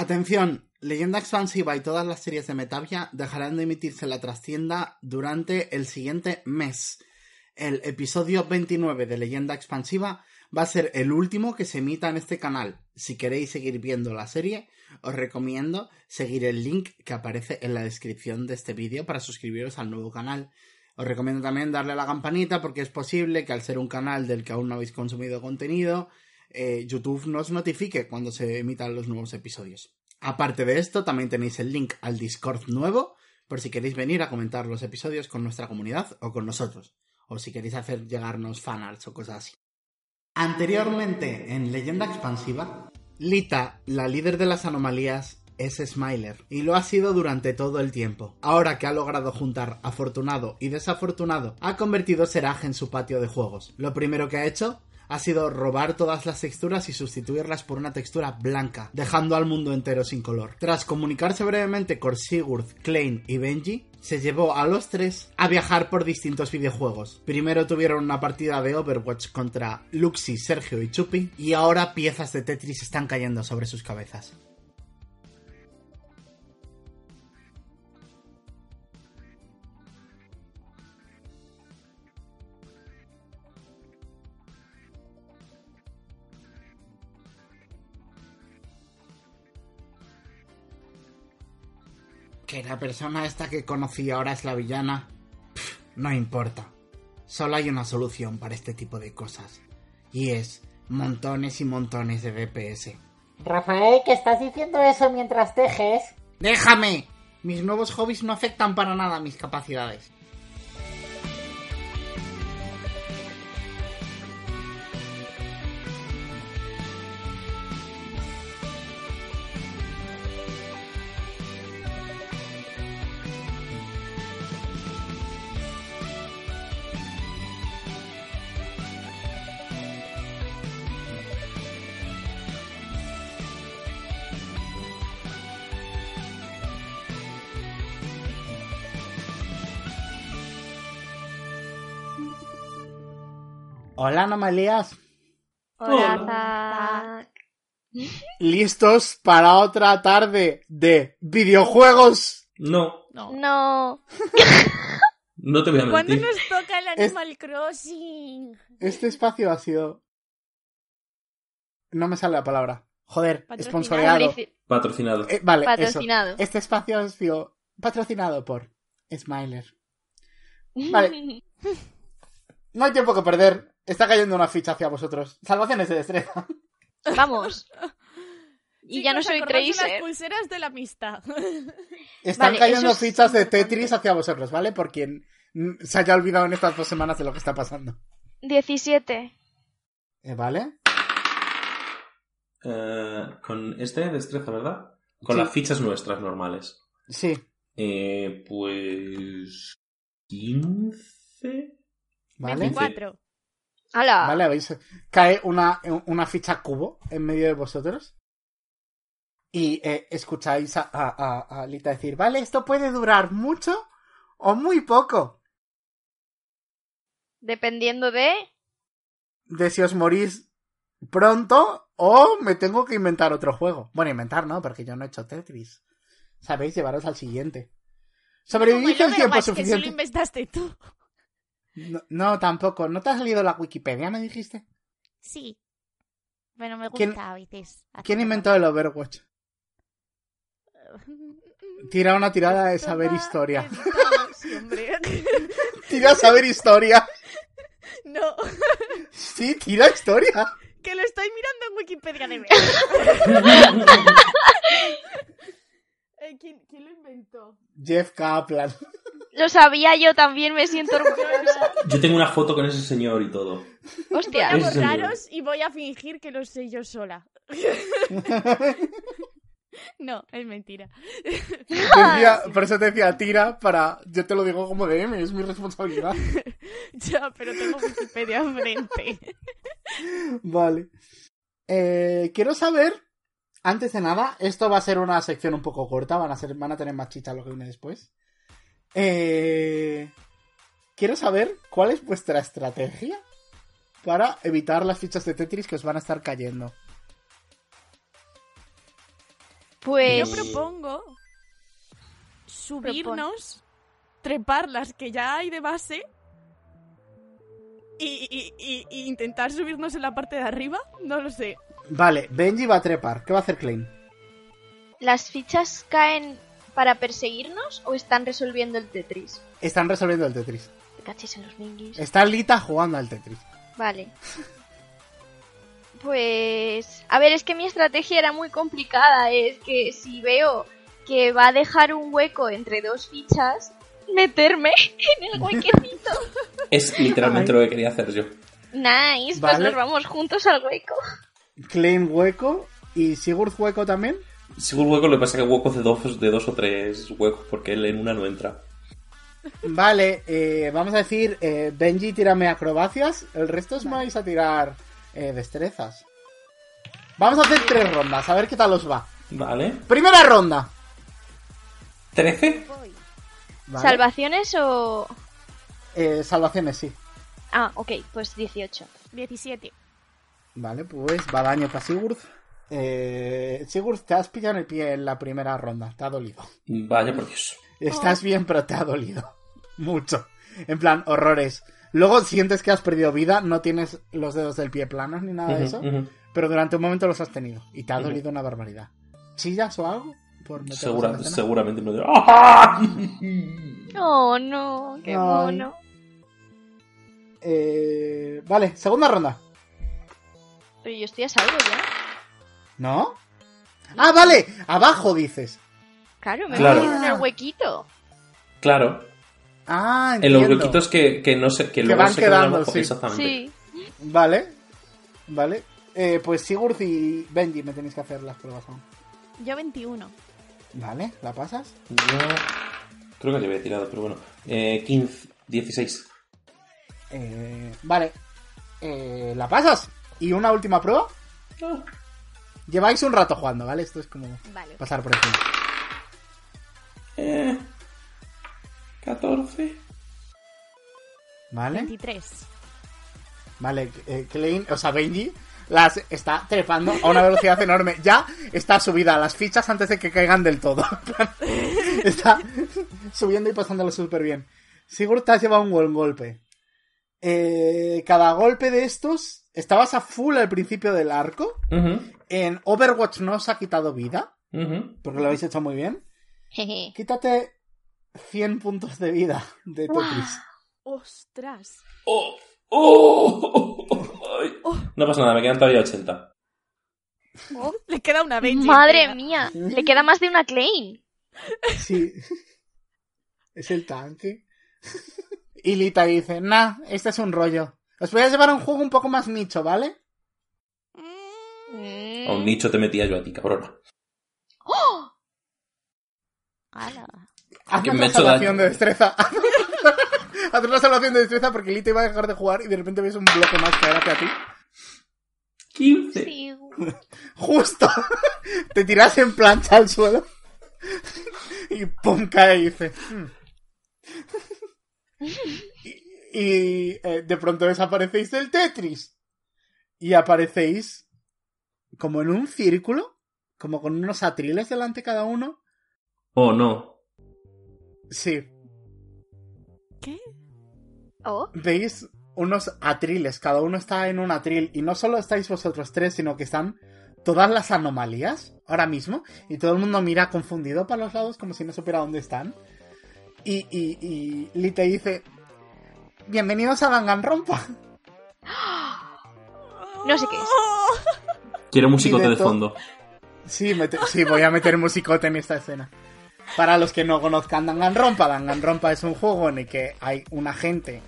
Atención, Leyenda Expansiva y todas las series de Metavia dejarán de emitirse en la trastienda durante el siguiente mes. El episodio 29 de Leyenda Expansiva va a ser el último que se emita en este canal. Si queréis seguir viendo la serie, os recomiendo seguir el link que aparece en la descripción de este vídeo para suscribiros al nuevo canal. Os recomiendo también darle a la campanita porque es posible que al ser un canal del que aún no habéis consumido contenido, eh, YouTube nos notifique cuando se emitan los nuevos episodios. Aparte de esto, también tenéis el link al Discord nuevo por si queréis venir a comentar los episodios con nuestra comunidad o con nosotros, o si queréis hacer llegarnos fanarts o cosas así. Anteriormente, en Leyenda Expansiva, Lita, la líder de las anomalías, es Smiler, y lo ha sido durante todo el tiempo. Ahora que ha logrado juntar afortunado y desafortunado, ha convertido Seraj en su patio de juegos. Lo primero que ha hecho ha sido robar todas las texturas y sustituirlas por una textura blanca, dejando al mundo entero sin color. Tras comunicarse brevemente con Sigurd, Klein y Benji, se llevó a los tres a viajar por distintos videojuegos. Primero tuvieron una partida de Overwatch contra Luxi, Sergio y Chupi, y ahora piezas de Tetris están cayendo sobre sus cabezas. Que la persona esta que conocí ahora es la villana. Pff, no importa. Solo hay una solución para este tipo de cosas. Y es montones y montones de DPS. Rafael, que estás diciendo eso mientras tejes. ¡Déjame! Mis nuevos hobbies no afectan para nada a mis capacidades. Hola, anomalías. Hola, Zack. ¿Listos para otra tarde de videojuegos? No, No. no te voy a ¿Cuándo mentir. nos toca el Es- Animal Crossing? Este espacio ha sido... No me sale la palabra. Joder, Patrocinado. Patrocinado. Eh, vale, eso. Patrocinado. Este espacio ha sido patrocinado por Smiler. Vale. No hay tiempo que perder. Está cayendo una ficha hacia vosotros. Salvaciones de destreza. Vamos. Y ya no soy de las Tracer. pulseras de la amistad. Están Vale, cayendo es fichas de. Tetris hacia vosotros, ¿vale? Por quien se haya olvidado en estas dos semanas de lo que está pasando. 17. Eh, ¿Vale? Eh, con este destreza, ¿verdad? Con Sí. las fichas nuestras normales. Sí. Eh, pues... 15... ¿Vale? 24. ¡Hala! Vale. Cae una, una ficha cubo en medio de vosotros. Y eh, escucháis a, a, a- a Lita decir, vale, esto puede durar mucho o muy poco. Dependiendo de. De si os morís pronto o me tengo que inventar otro juego. Bueno, inventar no, porque yo no he hecho Tetris. Sabéis, llevaros al siguiente. Sobrevivís el tiempo Overwatch, que sí lo suficiente. inventaste tú. No, no, tampoco. ¿No te ha salido la Wikipedia, me dijiste? Sí. Bueno, me gusta ¿Quién- a veces. ¿Quién inventó el Overwatch? Tira una tirada de saber historia. Tira saber historia. No, Sí, tira historia. que lo estoy mirando en Wikipedia de. Eh, ¿quién, quién lo inventó? Jeff Kaplan. Lo sabía yo también, me siento orgullosa. Yo tengo una foto con ese señor y todo. Voy Hostia. a Ese señor. borraros y voy a fingir que lo sé yo sola. No, es mentira. Decía- por eso te decía, tira para... Yo te lo digo como DM, es mi responsabilidad. Ya, pero tengo Wikipedia enfrente. Vale. Eh, quiero saber, antes de nada, esto va a ser una sección un poco corta, van a, ser, van a tener más chicha lo que viene después. Eh, quiero saber cuál es vuestra estrategia para evitar las fichas de Tetris que os van a estar cayendo. Pues. Yo propongo subirnos, trepar las que ya hay de base y, y- y- y intentar subirnos en la parte de arriba. No lo sé. Vale, Benji va a trepar. ¿Qué va a hacer Klein? ¿Las fichas caen para perseguirnos o están resolviendo el Tetris? Están resolviendo el Tetris. Te cachis en los minguis. Está Lita jugando al Tetris. Vale. Pues. A ver, es que mi estrategia era muy complicada. Es que si veo que va a dejar un hueco entre dos fichas, meterme en el huequecito. Es literalmente lo que quería hacer yo. Nice, pues nos vamos juntos al hueco. Klein hueco y Sigurd hueco también. Seguro hueco, lo que pasa es que huecos de dos, de dos o tres huecos, porque él en una no entra. Vale, eh, vamos a decir, eh, Benji, tírame acrobacias, el resto os vais a tirar eh, destrezas. Vamos a hacer tres rondas, a ver qué tal os va. Vale. Primera ronda. ¿13? Vale. ¿Salvaciones o.? Eh, salvaciones, sí. Ah, ok, pues 18. 17. Vale, pues va daño para Sigurd. Eh, Sigurd, te has pillado en el pie en la primera ronda, te ha dolido. Vaya por Dios. Estás bien, pero te ha dolido. Mucho. En plan, horrores. Luego sientes que has perdido vida, no tienes los dedos del pie planos ni nada de eso, pero durante un momento los has tenido y te ha dolido una barbaridad. ¿Chillas o algo? Por en Segura- seguramente no. ¡Ah! Oh, no, qué Ay. mono. Eh, vale, segunda ronda. Pero yo estoy a salvo ya. ¿No? Ah, vale, abajo dices. Claro, me Claro. metido en el huequito. Claro. Ah, En los entiendo. huequitos que, que no se, que luego van se quedan quedando, abajo. sí. Exactamente. Sí. Vale, vale. Eh, pues Sigurd y Benji me tenéis que hacer las pruebas aún. Yo 21. Vale, ¿la pasas? Yo creo que le había tirado, pero bueno. Eh, 15, 16. Eh, vale. Eh, ¿La pasas? ¿Y una última prueba? Lleváis un rato jugando, ¿vale? Esto es como Vale. pasar por encima. Eh, 14. ¿Vale? 23. Vale, eh, Klein, o sea, Benji las está trepando a una velocidad enorme. Ya está subida a las fichas antes de que caigan del todo. está subiendo y pasándolo súper bien. Sigurd te has llevado un buen golpe. Eh, cada golpe de estos, estabas a full al principio del arco. En Overwatch no os ha quitado vida, porque lo habéis hecho muy bien. Quítate 100 puntos de vida de Tetris. ¡Ostras! ¡Oh! ¡Oh! Ay. No pasa nada, me quedan todavía 80. Le queda una Benji. Madre entera. mía, le queda más de una Klein. Sí. Es el tanque. Y Lita dice, nah, este es un rollo. Os voy a llevar a un juego un poco más nicho, ¿vale? Mm. A un nicho te metía yo a ti, cabrona. ¡Hala! Haz Que una me he hecho salvación de destreza. Haz una salvación de destreza porque Lita iba a dejar de jugar y de repente ves un bloque más caer hacia ti. 15. Sí. Justo. Te tiras en plancha al suelo. Y pum, cae y dice. "Hmm". Y, y, eh, de pronto desaparecéis del Tetris. Y aparecéis como en un círculo, como con unos atriles delante cada uno. Oh, no. Sí, ¿Qué? Oh, veis unos atriles, cada uno está en un atril. Y no solo estáis vosotros tres, sino que están todas las anomalías ahora mismo. Y todo el mundo mira confundido para los lados como si no supiera dónde están. Y, y, y Lee te dice, bienvenidos a Danganronpa. no sé qué es. Quiero musicote de fondo. Sí, voy a meter musicote en esta escena. Para los que no conozcan Danganronpa, Danganronpa es un juego en el que hay una gente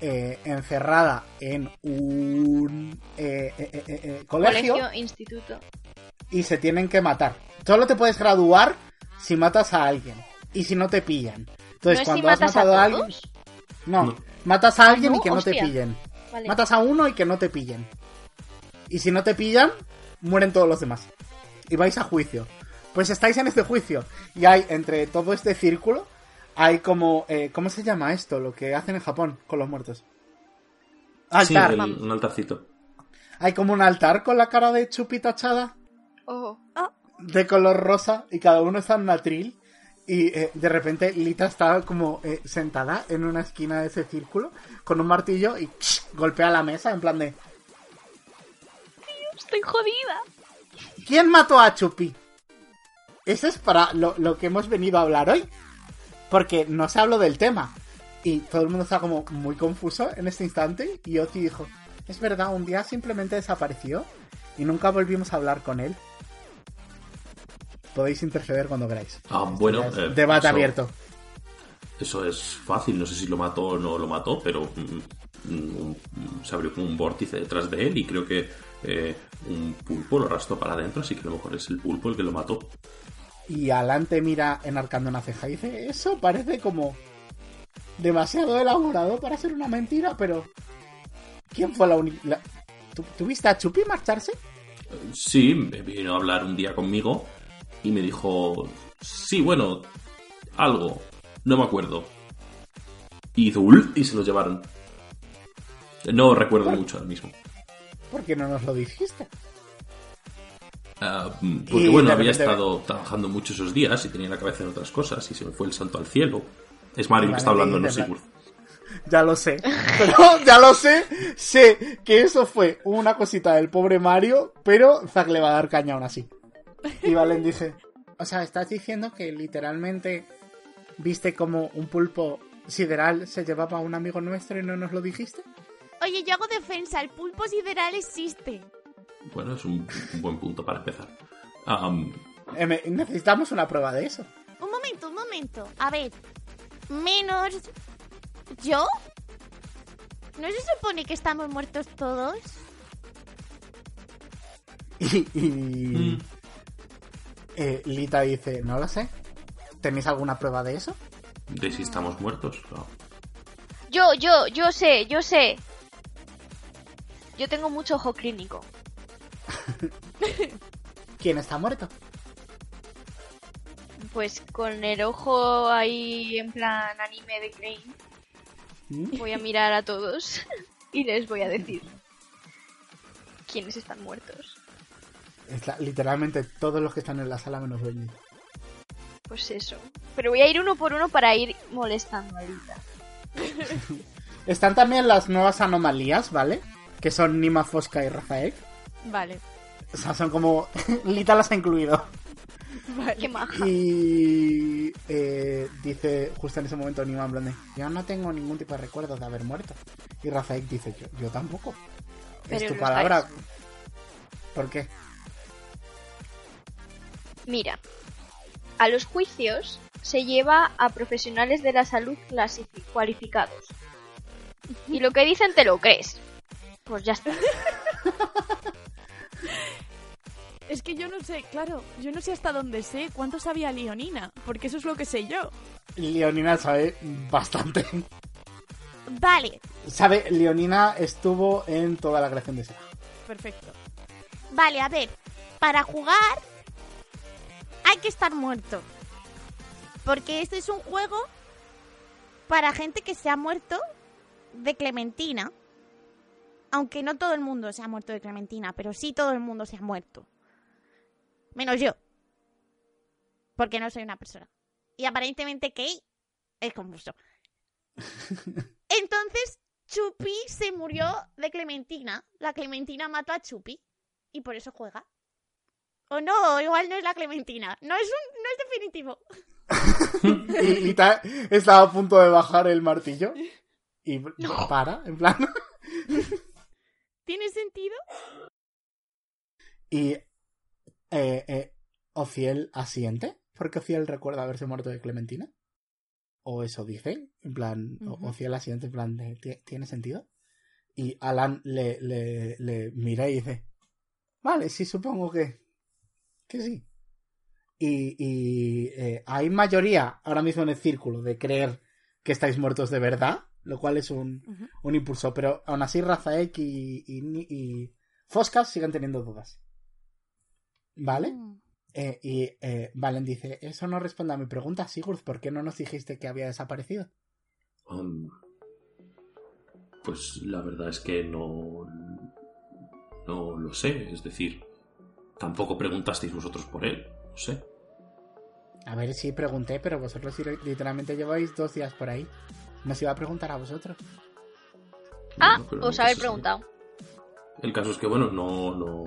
eh, encerrada en un eh, eh, eh, eh, colegio, Colegio, instituto. y se tienen que matar. Solo te puedes graduar si matas a alguien y si no te pillan. Entonces, ¿No es si cuando has a matado a, alguien. No. Matas a alguien no, y que no te pillen. Vale. Matas a uno y que no te pillen. Y si no te pillan, mueren todos los demás. Y vais a juicio. Pues estáis en este juicio. Y hay, entre todo este círculo, hay como... eh, ¿Cómo se llama esto? Lo que hacen en Japón con los muertos. Sí, Altar. el- un altarcito. Hay como un altar con la cara de Chupi tachada. Oh. de color rosa y cada uno está en un atril y eh, de repente Lita está como eh, sentada en una esquina de ese círculo con un martillo y golpea la mesa en plan de Estoy jodida. ¿Quién mató a Chupi? Eso es para lo, lo que hemos venido a hablar hoy. Porque no se habló del tema. Y todo el mundo está como muy confuso en este instante. Y Oti dijo, es verdad, un día simplemente desapareció y nunca volvimos a hablar con él. Podéis interceder cuando queráis. Ah, bueno. Eh, debate eso- abierto. Eso es fácil, no sé si lo mató o no lo mató, pero mm, mm, se abrió como un vórtice detrás de él y creo que eh, un pulpo lo arrastró para adentro, así que a lo mejor es el pulpo el que lo mató. Y Alan te mira enarcando una ceja y dice, eso parece como demasiado elaborado para ser una mentira, pero ¿quién fue la única... ¿Tuviste a Chupi marcharse? Sí, me vino a hablar un día conmigo y me dijo, sí, bueno, algo, no me acuerdo. Y hizo y se lo llevaron. No recuerdo mucho ahora mismo. ¿Por qué no nos lo dijiste? Ah, mm, porque Y bueno, había estado trabajando mucho esos días y tenía la cabeza en otras cosas y se me fue el santo al cielo. Es Mario que está hablando, no. Sigurd. Ya lo sé. Pero ya lo sé. Sé que eso fue una cosita del pobre Mario, pero Zack le va a dar caña aún así. Y Valen dice, o sea, estás diciendo que literalmente viste como un pulpo sideral se llevaba a un amigo nuestro y no nos lo dijiste. Oye, yo hago defensa. El pulpo sideral existe. Bueno, es un, un buen punto para empezar. Eh, me- necesitamos una prueba de eso. Un momento, un momento. A ver. Menos. ¿Yo? ¿No se supone que estamos muertos todos? Y, y, mm, eh, Lita dice, no lo sé. ¿Tenéis alguna prueba de eso? de si estamos muertos. claro. Yo, yo, yo sé, yo sé. Yo tengo mucho ojo clínico. ¿Quién está muerto? Pues con el ojo ahí en plan anime de Crane, ¿Mm? voy a mirar a todos y les voy a decir quiénes están muertos. Literalmente todos los que están en la sala menos Benji. Pues eso. Pero voy a ir uno por uno para ir molestando a Lita. Están también las nuevas anomalías, ¿vale? Que son Nima, Fosca y Rafael. Vale. O sea, son como... Lita las ha incluido. Qué maja. Y... eh, dice justo en ese momento Nima en plan de, Yo no tengo ningún tipo de recuerdo de haber muerto. Y Rafael dice, yo, yo tampoco. Pero es tu palabra. ¿Por qué? Mira, a los juicios se lleva a profesionales de la salud cualificados. Y lo que dicen te lo crees. Pues ya está. Es que yo no sé, claro, yo no sé hasta dónde sé cuánto sabía Leonina, porque eso es lo que sé yo. Leonina sabe bastante. Vale, Sabe, Leonina estuvo en toda la creación de Sega. perfecto. Vale, a ver, para jugar hay que estar muerto. Porque este es un juego para gente que se ha muerto de Clementina. Aunque no todo el mundo se ha muerto de Clementina, pero sí todo el mundo se ha muerto. Menos yo. Porque no soy una persona. Y aparentemente Kei es confuso. Entonces, Chupi se murió de Clementina. La Clementina mató a Chupi. Y por eso juega. O no, igual no es la Clementina. No es, un, no es definitivo. Y estaba a punto de bajar el martillo. Y para, en plan. ¿Tiene sentido? Y eh, eh, Ociel asiente, porque Ociel recuerda haberse muerto de Clementina. O eso dice, en plan, o- Ujú. Ociel asiente, en plan, de, "¿Tie- ¿tiene sentido? Y Alan le, le, le mira y dice, vale, sí, supongo que, que sí. y, y, eh, hay mayoría ahora mismo en el círculo de creer que estáis muertos de verdad, lo cual es un, un impulso, pero aún así Razaek y, y, y Foscas siguen teniendo dudas. ¿Vale? Mm. Eh, y eh, Valen dice, eso no responde a mi pregunta, Sigurd, ¿por qué no nos dijiste que había desaparecido? Um, pues la verdad es que no. No lo sé. Es decir, tampoco preguntasteis vosotros por él. No sé. A ver si pregunté, pero vosotros literalmente lleváis dos días por ahí. Nos iba a preguntar a vosotros. Ah, Bueno, caso es- preguntado. El caso es que, bueno, no. No,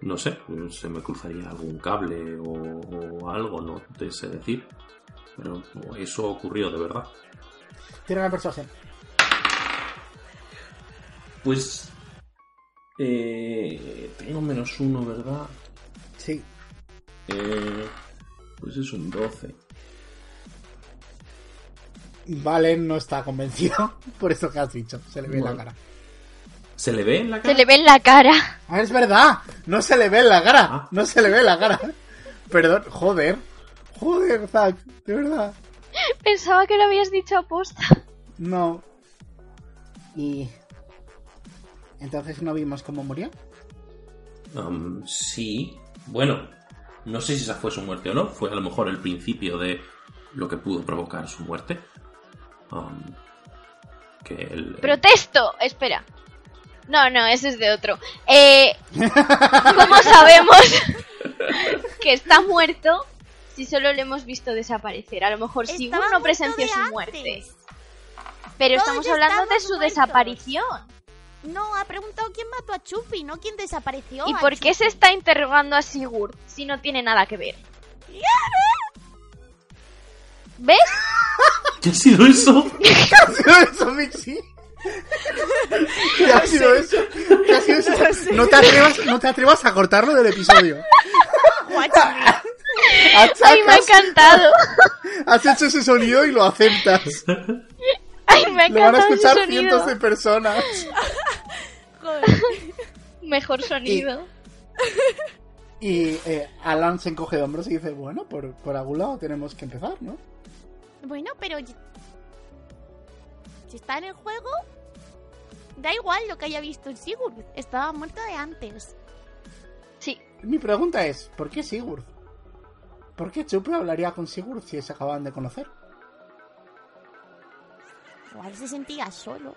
no sé. Se me cruzaría algún cable o, o algo, no te sé decir. Pero eso ocurrió de verdad. Tira una persuasión. Pues. Eh, tengo menos uno, ¿verdad? Sí. Eh, pues es un 12. Valen no está convencido por eso que has dicho. Se le ve en la cara. ¿Se le ve en la cara? Se le ve en la cara. Ah, es verdad. No se le ve en la cara. Ah. No se le ve en la cara. Perdón. Joder. Joder, Zack. De verdad. Pensaba que lo habías dicho aposta. No. Y... Entonces no vimos cómo murió. Um, sí. Bueno, no sé si esa fue su muerte o no. Fue a lo mejor el principio de lo que pudo provocar su muerte. Um, que el, ¡Protesto! Espera. No, no, ese es de otro. Eh, ¿Cómo sabemos que está muerto si solo le hemos visto desaparecer? A lo mejor Estaba Sigurd no muerto presenció su muerte. Pero Todos estamos hablando de su muertos. desaparición. No, ha preguntado quién mató a Chupi, no quién desapareció. ¿Y por qué se está interrogando a Sigurd si no tiene nada que ver? ¿Ves? ¿Qué ha sido eso? ¿Qué ha sido eso, Mixi? ¿Qué ha sido eso? ¿Qué ha sido eso? No te atrevas, no te atrevas a cortarlo del episodio. ¡Ay, me ha Achacas, encantado! has hecho ese sonido y lo aceptas. ¡Ay, me ha Lo van a encantado ese escuchar cientos de personas. Mejor sonido. Y eh, Alan se encoge de hombros y dice, bueno, por, por algún lado tenemos que empezar, ¿no? Bueno, pero si está en el juego, da igual lo que haya visto en Sigurd. Estaba muerto de antes. Sí, Mi pregunta es, ¿por qué Sigurd? ¿Por qué Chupe hablaría con Sigurd si se acaban de conocer? Igual se sentía solo.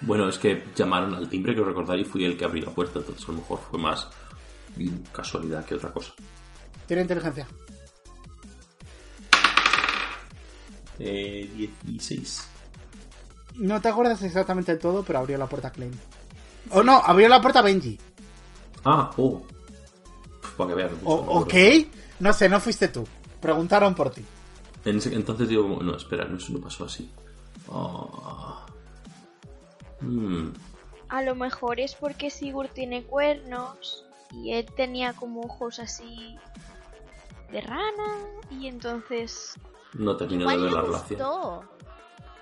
Bueno, es que llamaron al timbre, que os recordáis, fui el que abrí la puerta, entonces a lo mejor fue más casualidad que otra cosa. Tiene inteligencia. Eh, 16. No te acuerdas exactamente del todo, pero abrió la puerta Klein. Oh, no, abrió la puerta Benji. Ah, oh. Pf, Para que veas. O- ok. No sé, no fuiste tú. Preguntaron por ti. En ese- entonces digo, como, no, espera, no, eso no pasó así. Ah. Mm, a lo mejor es porque Sigurd tiene cuernos y él tenía como ojos así de rana y entonces no termino de ver la relación.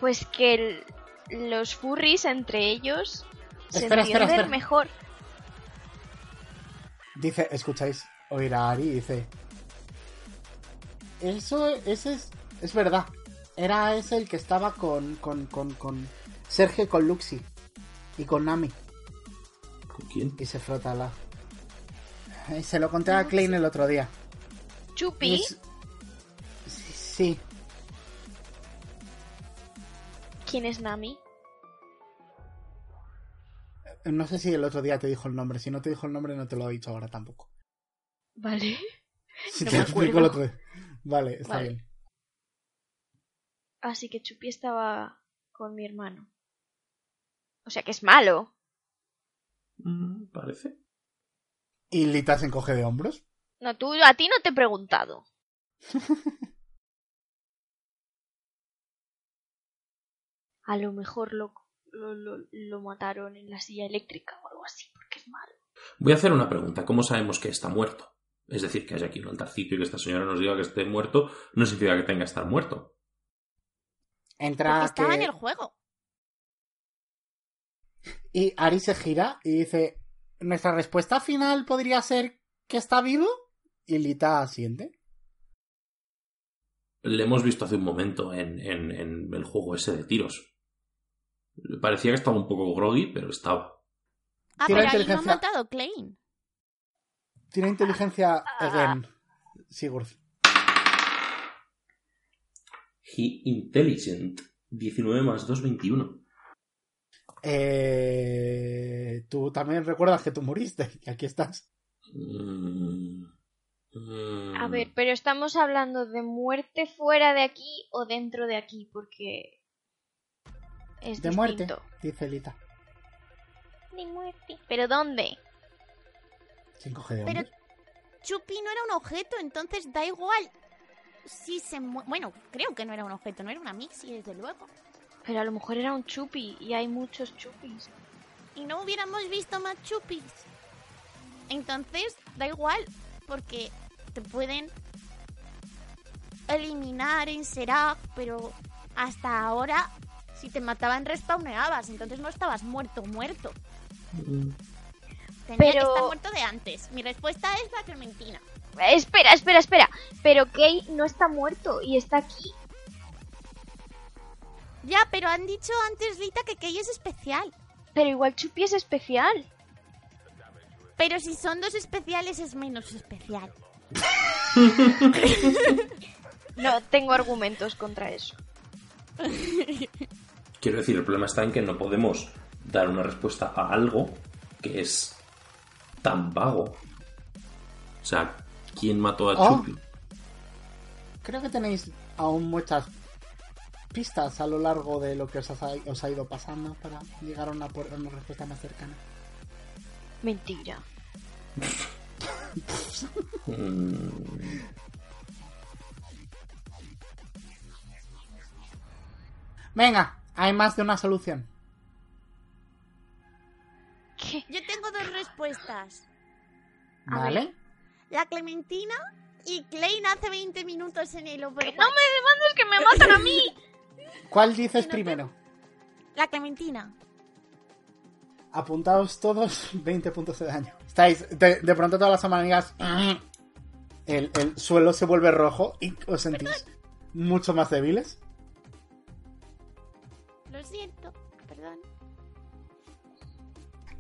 pues que el- los furries entre ellos se Espera, espera, entienden mejor. Dice, escucháis oír a Ari y dice... Eso, ese es... Es verdad. Era ese el que estaba con... Con, con, con Sergio y con Luxi. Y con Nami. ¿Con quién? Y se frota la... Eh, Se lo conté a Klein el otro día. Y Chupi, es- Sí, sí. ¿quién es Nami? No sé si el otro día te dijo el nombre. Si no te dijo el nombre, no te lo he dicho ahora tampoco. Vale. Si No te me lo explico el acuerdo. otro día. Vale, está Vale. bien. Así que Chupi estaba con mi hermano. O sea que es malo. Mm, Parece. Y Lita se encoge de hombros. No, tú, a ti no te he preguntado. A lo mejor lo, lo, lo, lo mataron en la silla eléctrica o algo así, porque es malo. Voy a hacer una pregunta. ¿Cómo sabemos que está muerto? Es decir, que haya aquí un altarcito y que esta señora nos diga que esté muerto, no significa que tenga que estar muerto. Entra Porque estaba que- en el juego. Y Ari se gira y dice, ¿nuestra respuesta final podría ser que está vivo? Y Lita asiente. Le hemos visto hace un momento en, en- en el juego ese de tiros. Parecía que estaba un poco groggy, pero estaba. Ah, pero ahí no ha inteligencia. matado Klein. Tiene inteligencia again, Sigurd. He Intelligent. 19 más 2, 21. Eh, tú también recuerdas que tú moriste y aquí estás. Mm, mm. A ver, pero estamos hablando de muerte fuera de aquí o dentro de aquí, porque es De muerte, dice Lita. De muerte. ¿Pero dónde? ¿Quién coge de Pero? Chupi no era un objeto, entonces da igual. Si se mu- Bueno, creo que no era un objeto, no era una mixi, desde luego. Pero a lo mejor era un chupi y hay muchos chupis. Y no hubiéramos visto más chupis. Entonces, da igual, porque te pueden eliminar en Seraph, pero hasta ahora, si te mataban, respawneabas, entonces no estabas muerto, muerto. Mm. Tenía Pero- que estar muerto de antes. Mi respuesta es la Clementina. Espera, espera, espera. Pero Kay no está muerto y está aquí. Ya, pero han dicho antes, Rita, que Kay es especial. Pero igual Chupi es especial. Pero si son dos especiales, es menos especial. No tengo argumentos contra eso. Quiero decir, el problema está en que no podemos dar una respuesta a algo que es tan vago. O sea, ¿quién mató a Oh. Chupi? Creo que tenéis aún muchas pistas a lo largo de lo que os ha, os ha ido pasando para llegar a una, a una respuesta más cercana. Mentira. Venga, hay más de una solución. ¿Qué? Yo tengo dos respuestas. A ¿Vale? La Clementina y Klein hace 20 minutos en el Overwatch. ¡No me demandes que me matan a mí! ¿Cuál dices no primero? La Clementina. Apuntaos todos 20 puntos de daño. Estáis, de, de pronto todas las amigas. El, el suelo se vuelve rojo y os sentís mucho más débiles. Lo siento, perdón.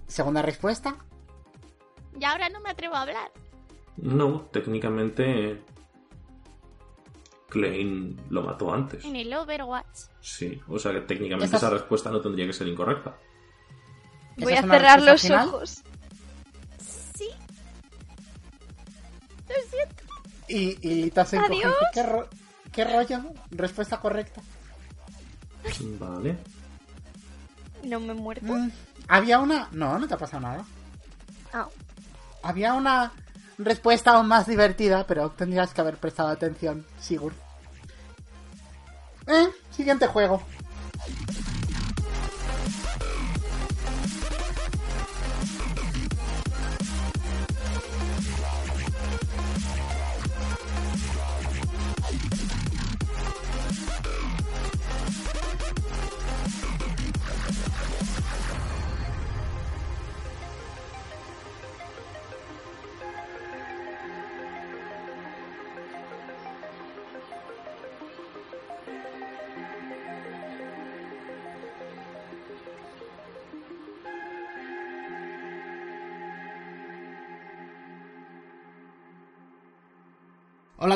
Segunda respuesta. Y ahora no me atrevo a hablar. No, técnicamente. Klein lo mató antes. En el Overwatch. Sí, o sea que técnicamente Esa es- esa respuesta no tendría que ser incorrecta. Voy ¿Esa a cerrar los final? ojos. Sí. Lo siento. Y, y Lita se encoge. Adiós. ¿Qué, ro- ¿Qué rollo? Respuesta correcta. Vale. No me he muerto. Mm, Había una. No, no te ha pasado nada. Había una respuesta aún más divertida, pero tendrías que haber prestado atención, Sigurd. Eh, siguiente juego.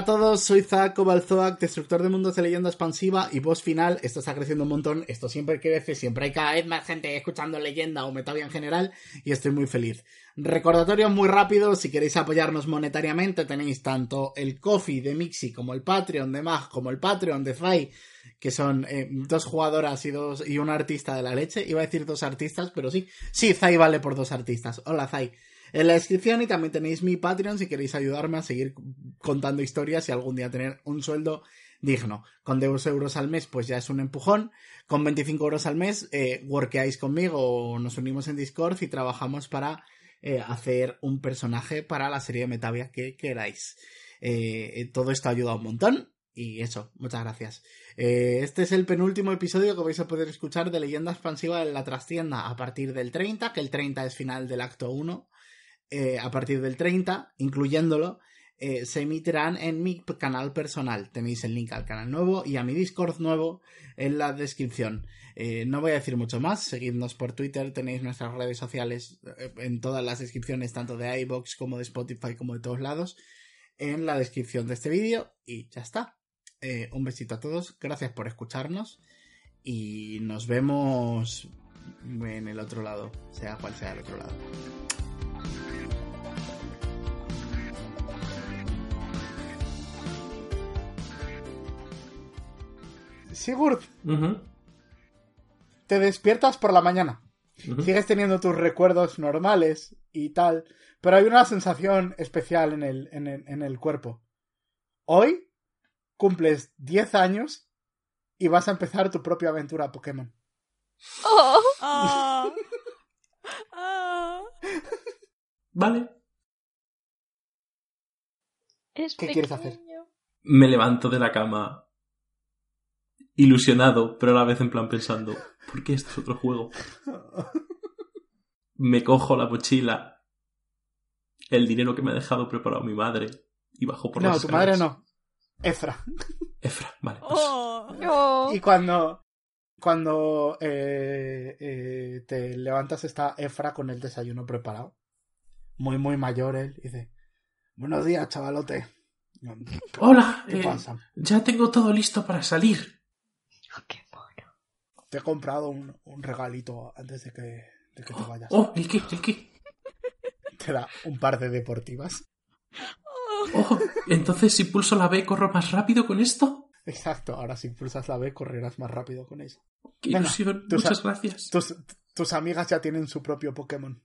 Hola a todos, soy Zack Cobalzoac, destructor de mundos de leyenda expansiva y voz final. Esto está creciendo un montón, esto siempre crece, siempre hay cada vez más gente escuchando leyenda o metavia en general y estoy muy feliz. Recordatorio muy rápido, si queréis apoyarnos monetariamente tenéis tanto el Coffee de Mixi como el Patreon de Mag como el Patreon de Zai, que son eh, dos jugadoras y, dos, y un artista de la leche. Iba a decir dos artistas, pero sí, sí, Zai vale por dos artistas. Hola Zai. En la descripción y también tenéis mi Patreon si queréis ayudarme a seguir contando historias y algún día tener un sueldo digno. Con 2 euros al mes pues ya es un empujón. Con 25 euros al mes eh, workeáis conmigo o nos unimos en Discord y trabajamos para eh, hacer un personaje para la serie de Metavia que queráis. Eh, todo esto ayuda un montón. Y eso, muchas gracias. Eh, este es el penúltimo episodio que vais a poder escuchar de Leyenda Expansiva en la trastienda a partir del 30, que el 30 es final del acto 1 eh, a partir del 30, incluyéndolo. eh, se emitirán en mi canal personal. Tenéis el link al canal nuevo y a mi Discord nuevo en la descripción. Eh, no voy a decir mucho más, seguidnos por Twitter, tenéis nuestras redes sociales en todas las descripciones, tanto de iBox como de Spotify, como de todos lados, en la descripción de este vídeo y ya está. Un besito a todos, gracias por escucharnos y nos vemos en el otro lado, sea cual sea el otro lado. Sigurd, te despiertas por la mañana. Sigues teniendo tus recuerdos normales y tal, pero hay una sensación especial en el, en el, en el cuerpo. Hoy cumples 10 años y vas a empezar tu propia aventura Pokémon. Oh. Ah. Vale. es ¿Qué quieres hacer? Me levanto de la cama ilusionado, pero a la vez en plan pensando, ¿por qué esto es otro juego? Me cojo la mochila, el dinero que me ha dejado preparado mi madre y bajo por no, las tu madre no. Efra. Efra, vale. pues, Oh. Oh. Y cuando, cuando eh, eh, te levantas está Efra con el desayuno preparado. Muy, muy mayor él. Y dice, buenos días, chavalote. Hola, ¿Qué eh, pasa? ya tengo todo listo para salir. Oh. Te he comprado un, un regalito antes de que, de que te vayas. Oh, ¿el qué? ¿El qué? Te da un par de deportivas. Oh, entonces si pulso la B corro más rápido con esto. Exacto, ahora si pulsas la B correrás más rápido con eso. Qué Venga, ilusión, muchas gracias. Tus, tus amigas ya tienen su propio Pokémon.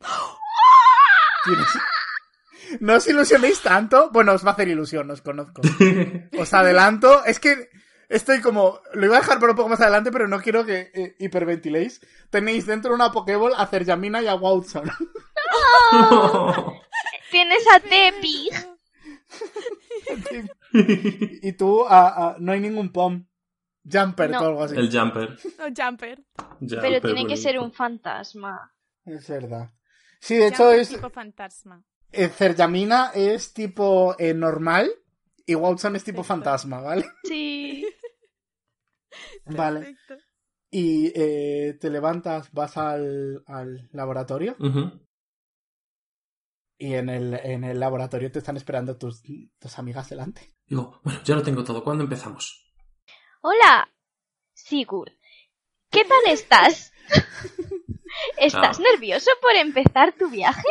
Tienes- No os ilusionéis tanto. Bueno, os va a hacer ilusión, os conozco. Os adelanto. Es que estoy como. Lo iba a dejar por un poco más adelante, pero no quiero que eh, hiperventiléis. Tenéis dentro una Pokéball a Cerjamina y a Watson. Tienes a Tepi. y tú, a- a- no hay ningún Pom. Jumper No. o algo así. El jumper. No, Jumper. Pero tiene que ser un fantasma. Es verdad. Sí, de hecho es. tipo fantasma. eh, Cerjamina es tipo eh, normal y Watson es tipo fantasma, ¿vale? Sí. Vale. Perfecto. Y eh, te levantas, vas al, al laboratorio y en el, en el laboratorio te están esperando tus, tus amigas delante. Digo, bueno, ya lo tengo todo. ¿Cuándo empezamos? Hola, Sigurd. ¿Qué tal estás? ¿Estás Ah. nervioso por empezar tu viaje?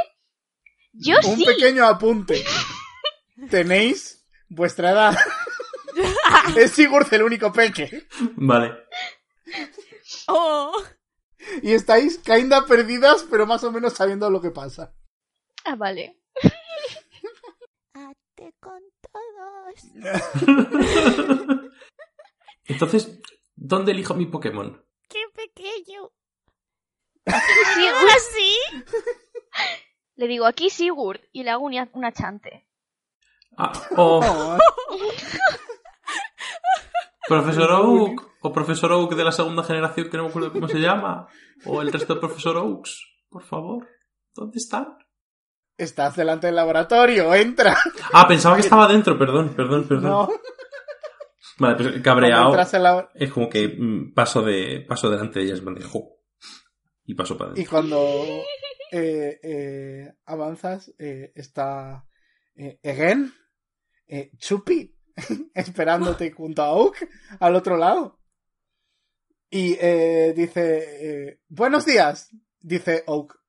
Yo Un sí. pequeño apunte. Tenéis vuestra edad. es Sigurd el único peque. Vale. Oh. Y estáis caída perdidas, pero más o menos sabiendo lo que pasa. Ah, vale. Ate con todos. Entonces, ¿dónde elijo mi Pokémon? ¡Qué pequeño! Sigurd. ¿Así? Le digo aquí Sigurd y le hago una, una chante. Ah, o Oh, Profesor Oak. O Profesor Oak de la segunda generación que no me acuerdo cómo se llama. O el resto de Profesor Oaks. Por favor. ¿Dónde están? estás delante del laboratorio, entra. Ah, pensaba que estaba dentro. Perdón, perdón, perdón. No, Vale, pues cabreado. la- Es como que mm, paso de paso delante de ellas, me dejo. Y paso para Y adentro. cuando eh, eh, avanzas, eh, está eh, Egen, eh, Chupi, esperándote junto a Oak al otro lado. Y eh, dice, eh, buenos días, dice Oak.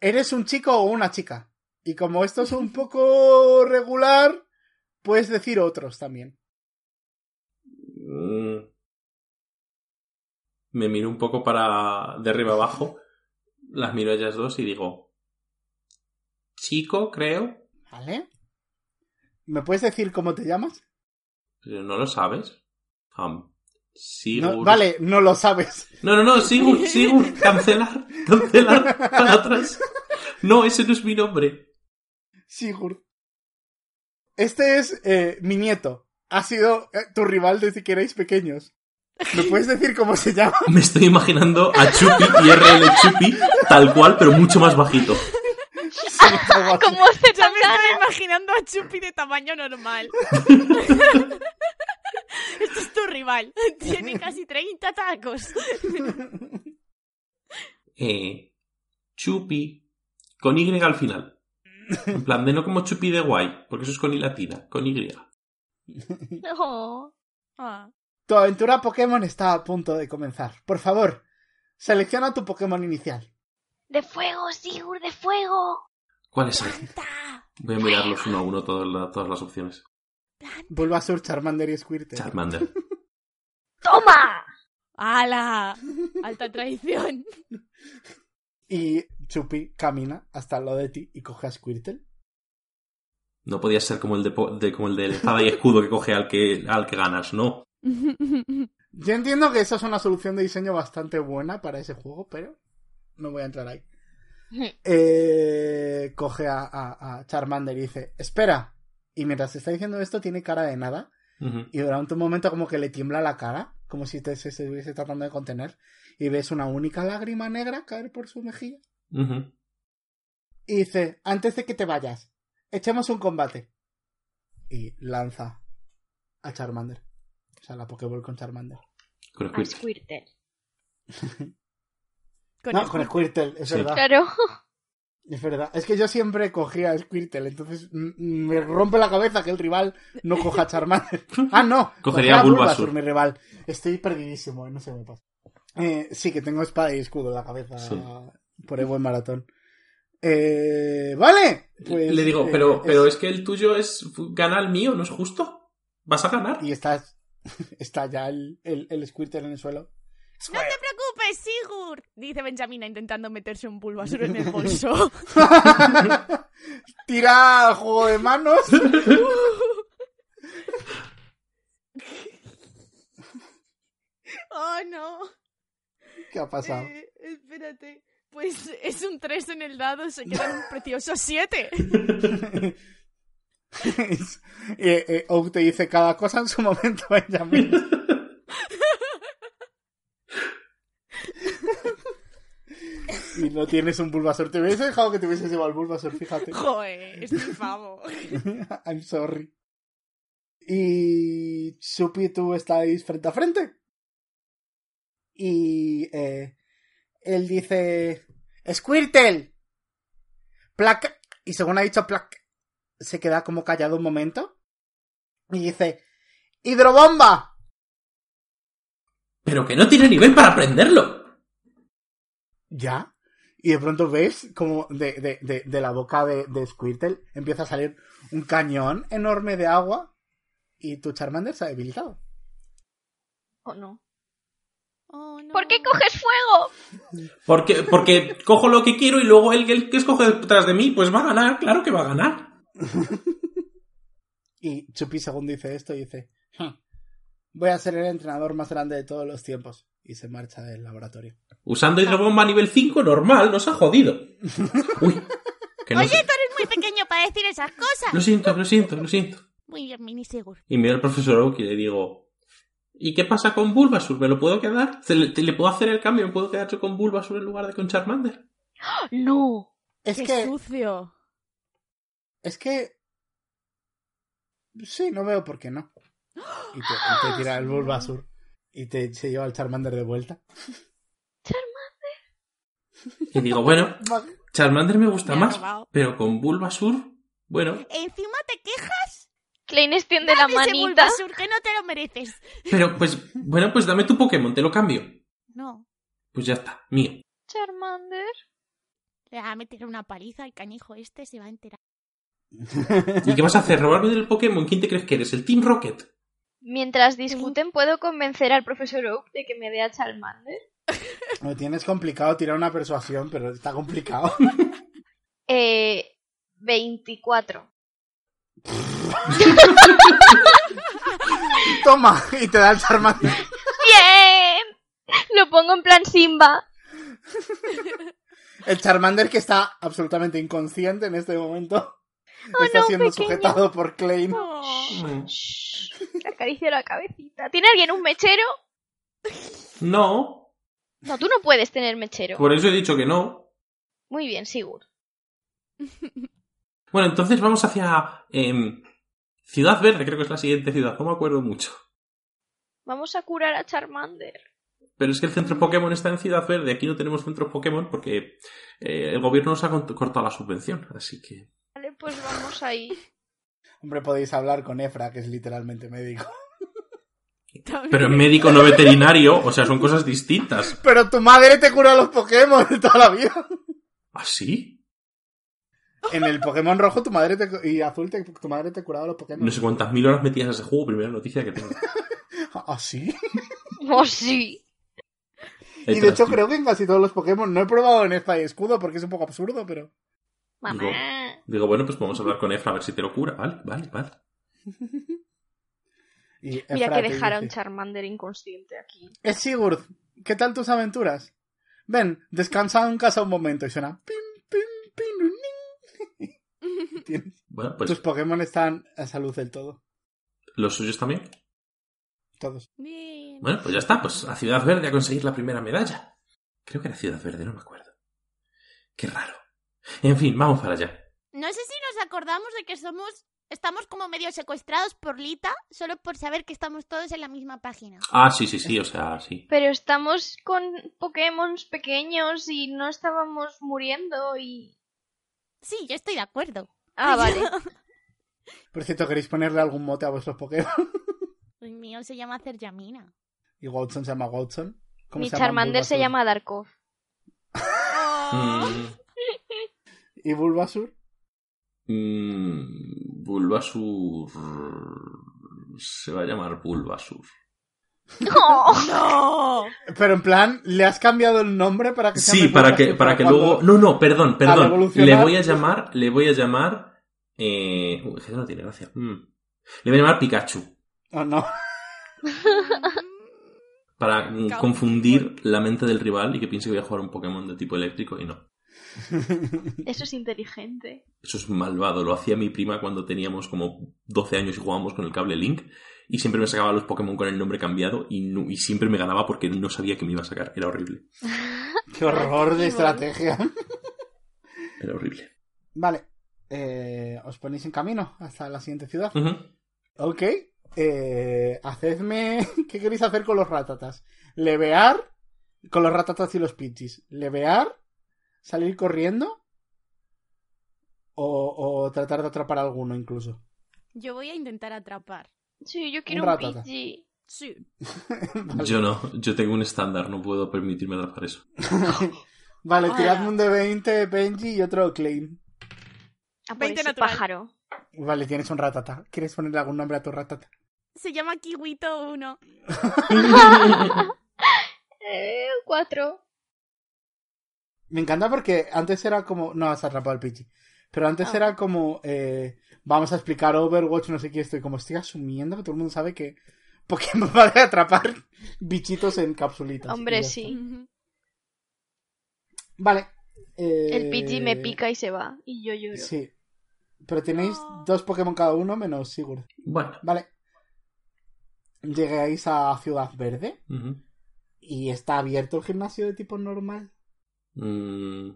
¿Eres un chico o una chica? Y como esto es un poco regular, puedes decir otros también. Mm. Me miro un poco para de arriba abajo. Las miro a ellas dos y digo. Chico, creo. ¿Vale? ¿Me puedes decir cómo te llamas? Pero no lo sabes. No, vale, no lo sabes. No, no, no, Sigurd, Sigurd, cancelar, cancelar para atrás. No, ese no es mi nombre. Sigurd. Este es eh, mi nieto. Ha sido eh, tu rival desde que erais pequeños. ¿Me puedes decir cómo se llama? Me estoy imaginando a Chupi y RL Chupi tal cual, pero mucho más bajito. Como se Yo me estoy imaginando a Chupi de tamaño normal. Este es tu rival. Tiene casi 30 tacos. Eh, chupi. Con Y al final. En plan, de no como chupi de guay, porque eso es con I latina, con Y. Oh. Ah. Tu aventura Pokémon está a punto de comenzar. Por favor, selecciona tu Pokémon inicial. De fuego, Sigur, de fuego. ¿Cuáles hay? Voy a mirarlos uno a uno todas, la- todas las opciones. Bulbasaur, Charmander y Squirtle. Charmander. ¡Toma! ¡Hala! Alta traición. Y Chupi camina hasta el lado de ti y coge a Squirtle. No podía ser como el de, de- como el de espada y escudo que coge al que, al que ganas, ¿no? Yo entiendo que esa es una solución de diseño bastante buena para ese juego, pero no voy a entrar ahí. Eh, coge a, a- a Charmander y dice, espera. Y mientras está diciendo esto tiene cara de nada. Y durante un momento como que le tiembla la cara, como si te, se, se estuviese tratando de contener. Y ves una única lágrima negra caer por su mejilla. Y dice, antes de que te vayas, echemos un combate. Y lanza a Charmander. O sea, la Pokéball con Charmander. Con A Squirtle. Con no, el- con Squirtle, es Sí. verdad. Claro. Es verdad. Es que yo siempre cogía a Squirtle, entonces mm, mm, me rompe la cabeza que el rival no coja a Charmander. Ah, no. Cogería cogía a Bulbasaur. mi rival. Estoy perdidísimo, eh, no sé qué me pasa. Eh, sí, que tengo espada y escudo en la cabeza Sí. por el buen maratón. Eh, vale. Pues, Le digo, eh, pero, es- pero es que el tuyo es gana el mío, ¿no es justo? ¿Vas a ganar? Y está, está ya el, el, el Squirtle en el suelo. No te preocupes, Sigur, dice Benjamina intentando meterse un Bulbasaur en el bolso. Tira juego de manos. oh, no. ¿Qué ha pasado? Eh, espérate. Pues es un 3 en el dado, se queda en un precioso 7. eh, eh, Oak te dice cada cosa en su momento, Benjamin. Y no tienes un Bulbasaur. Te hubiese dejado que te hubieses llevado el Bulbasaur, fíjate. Joder, es mi favo. I'm sorry. Y Supi y tú estáis frente a frente. Y eh, él dice: Squirtle. Placa. Y según ha dicho Plac, se queda como callado un momento. Y dice: ¡Hidrobomba! Pero que no tiene nivel para aprenderlo. Ya. Y de pronto ves como de, de, de, de la boca de, de Squirtle empieza a salir un cañón enorme de agua. Y tu Charmander se ha debilitado. ¿O no? Oh, no. ¿Por qué coges fuego? Porque, porque cojo lo que quiero y luego el, el que escoge detrás de mí, pues va a ganar, claro que va a ganar. Y Chupi, según dice esto, dice: "Hm, Voy a ser el entrenador más grande de todos los tiempos. Y se marcha del laboratorio. Usando hidrobomba a nivel 5, normal, nos ha jodido. Uy, que no Oye, sé. tú eres muy pequeño para decir esas cosas. Lo siento, lo siento, lo siento. Muy bien, Mini Sigur. Y miro al profesor Oak y le digo, ¿y qué pasa con Bulbasaur? ¿Me lo puedo quedar? ¿Se le, te- le puedo hacer el cambio? ¿Me puedo quedar yo con Bulbasaur en lugar de con Charmander? No. Es Qué que. sucio. Es que. Sí, no veo por qué no. Y te, y te tira el Bulbasaur. Y te se lleva el Charmander de vuelta. Y digo, bueno, Charmander me gusta Me más, pero con Bulbasaur, bueno, Encima te quejas Klein extiende la ese manita. Bulbasaur que no te lo mereces. pero pues, bueno, pues dame tu Pokémon, te lo cambio. No. Pues ya está, mío. Charmander. Le va a meter una paliza al canijo este, se va a enterar. ¿Y qué vas a hacer? ¿Robarme del Pokémon? ¿Quién te crees que eres? ¿El Team Rocket? Mientras discuten, ¿puedo convencer al profesor Oak de que me dé a Charmander? Lo tienes complicado tirar una persuasión, pero está complicado. Eh. 24. Toma, y te da el Charmander. ¡Bien! Lo pongo en plan Simba. El Charmander que está absolutamente inconsciente en este momento. Está no, siendo pequeño. sujetado por Klein. Mm. Shh, Le acaricio la cabecita. ¿Tiene alguien un mechero? No, No, tú no puedes tener mechero. por eso he dicho que no. Muy bien, Sigur. Bueno, entonces vamos hacia em, Ciudad Verde, creo que es la siguiente ciudad, no me acuerdo mucho. Vamos a curar a Charmander. Pero es que el centro Pokémon está en Ciudad Verde, aquí no tenemos centros Pokémon porque eh, el gobierno nos ha cortado la subvención, así que... Pues vamos ahí. Hombre, podéis hablar con Efra, que es literalmente médico. Pero en médico no veterinario, o sea, son cosas distintas. Pero tu madre te cura los Pokémon de toda la vida. ¿Ah, sí? En el Pokémon rojo tu madre te, y azul te- tu madre te curaba los Pokémon. No sé cuántas mil horas metías a ese juego, primera noticia que tengo. ¿Ah, sí? ¡Oh, sí! Y de hecho creo que en casi todos los Pokémon no he probado en Espada y Escudo porque es un poco absurdo, pero... Mamá. Digo, digo, bueno, pues a hablar con Efra a ver si te lo cura. Vale, vale, vale. Y Mira que dejar a un Charmander inconsciente aquí. Es Sigurd, ¿qué tal tus aventuras? Ven, descansa en casa un momento y suena... Pim, pim, pim, ning. Tienes- Bueno, pues Tus Pokémon están a salud del todo. los suyos también. Todos. Bien. Bueno, pues ya está, pues a Ciudad Verde a conseguir la primera medalla. Creo que era Ciudad Verde, no me acuerdo. Qué raro. En fin, vamos para allá. No sé si nos acordamos de que somos. Estamos como medio secuestrados por Lita, solo por saber que estamos todos en la misma página. Ah, sí, sí, sí, o sea, sí. Pero estamos con Pokémon pequeños y no estábamos muriendo y... Sí, yo estoy de acuerdo. Ah, vale. Por cierto, ¿queréis ponerle algún mote a vuestros Pokémon? El mío se llama Cerjamina. Y Watson se llama Watson. ¿Cómo Mi se llama Charmander se llama Darkov. Mm, ¿Y Bulbasur? mm, Bulbasur. Se va a llamar Bulbasur. ¡No! Pero en plan, ¿le has cambiado el nombre para que se Sí, llame para que, Bulbasur para que luego. No, no, perdón, perdón. Le voy a llamar. Le voy a llamar. Eh... Uy, que no tiene gracia. Mm. Le voy a llamar Pikachu. Oh, no. Para confundir la mente del rival y que piense que voy a jugar un Pokémon de tipo eléctrico y no. Eso es inteligente. Eso es malvado. Lo hacía mi prima cuando teníamos como 12 años y jugábamos con el cable Link. Y siempre me sacaba los Pokémon con el nombre cambiado y, no- y siempre me ganaba porque no sabía que me iba a sacar. Era horrible. Qué horror de estrategia. Era horrible. Vale. Eh, os ponéis en camino hasta la siguiente ciudad. Ok. Eh, hacedme... ¿Qué queréis hacer con los ratatas? ¿Levear? Con los ratatas y los pichis. ¿Levear? ¿Salir corriendo? O, o tratar de atrapar a alguno incluso. Yo voy a intentar atrapar. Sí, yo quiero Un un. Sí. Vale. Yo no. Yo tengo un estándar. No puedo permitirme atrapar eso. Vale, Hola. tiradme un de 20, Benji y otro Claim. A por 20 ese natural. pájaro. Vale, tienes un ratata. ¿Quieres ponerle algún nombre a tu ratata? Se llama Kiwito 1. Eh, cuatro. Me encanta porque antes era como. No has atrapado al Pichi. Pero antes Ah. era como. eh, vamos a explicar Overwatch, no sé qué. Estoy como estoy asumiendo que todo el mundo sabe que Pokémon va a atrapar bichitos en capsulitas. Hombre, sí. está. Vale. eh, El Pidgey me pica y se va. Y yo lloro. Sí. Pero tenéis No. dos Pokémon cada uno menos Sigurd. Bueno. Vale. Llegáis a Ciudad Verde y está abierto el gimnasio de tipo normal. Mm,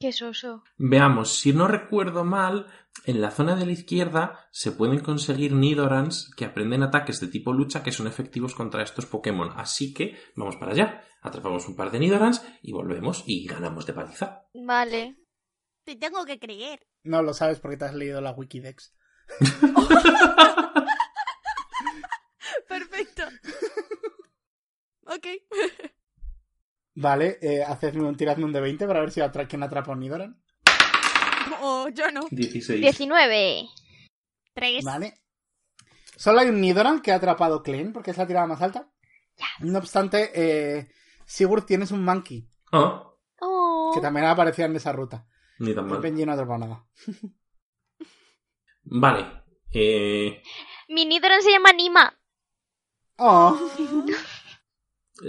Qué soso. Veamos, si no recuerdo mal, en la zona de la izquierda se pueden conseguir Nidorans que aprenden ataques de tipo lucha que son efectivos contra estos Pokémon. Así que vamos para allá. Atrapamos un par de Nidorans y volvemos y ganamos de paliza. Vale. Te tengo que creer. No lo sabes porque te has leído la Wikidex. Perfecto. ok. Vale, eh, hacedme un tiradme un de 20 para ver si atra quién atrapa a un Nidoran. Oh, yo no. 16. 19. Tres. Vale. Solo hay un Nidoran que ha atrapado Klein porque es la tirada más alta. No obstante, eh, Sigurd tienes un Monkey Ah, Oh. que también aparecía en esa ruta. ni tan mal. Benji no ha atrapado nada. Vale. Eh, Mi Nidoran se llama Nima. Oh,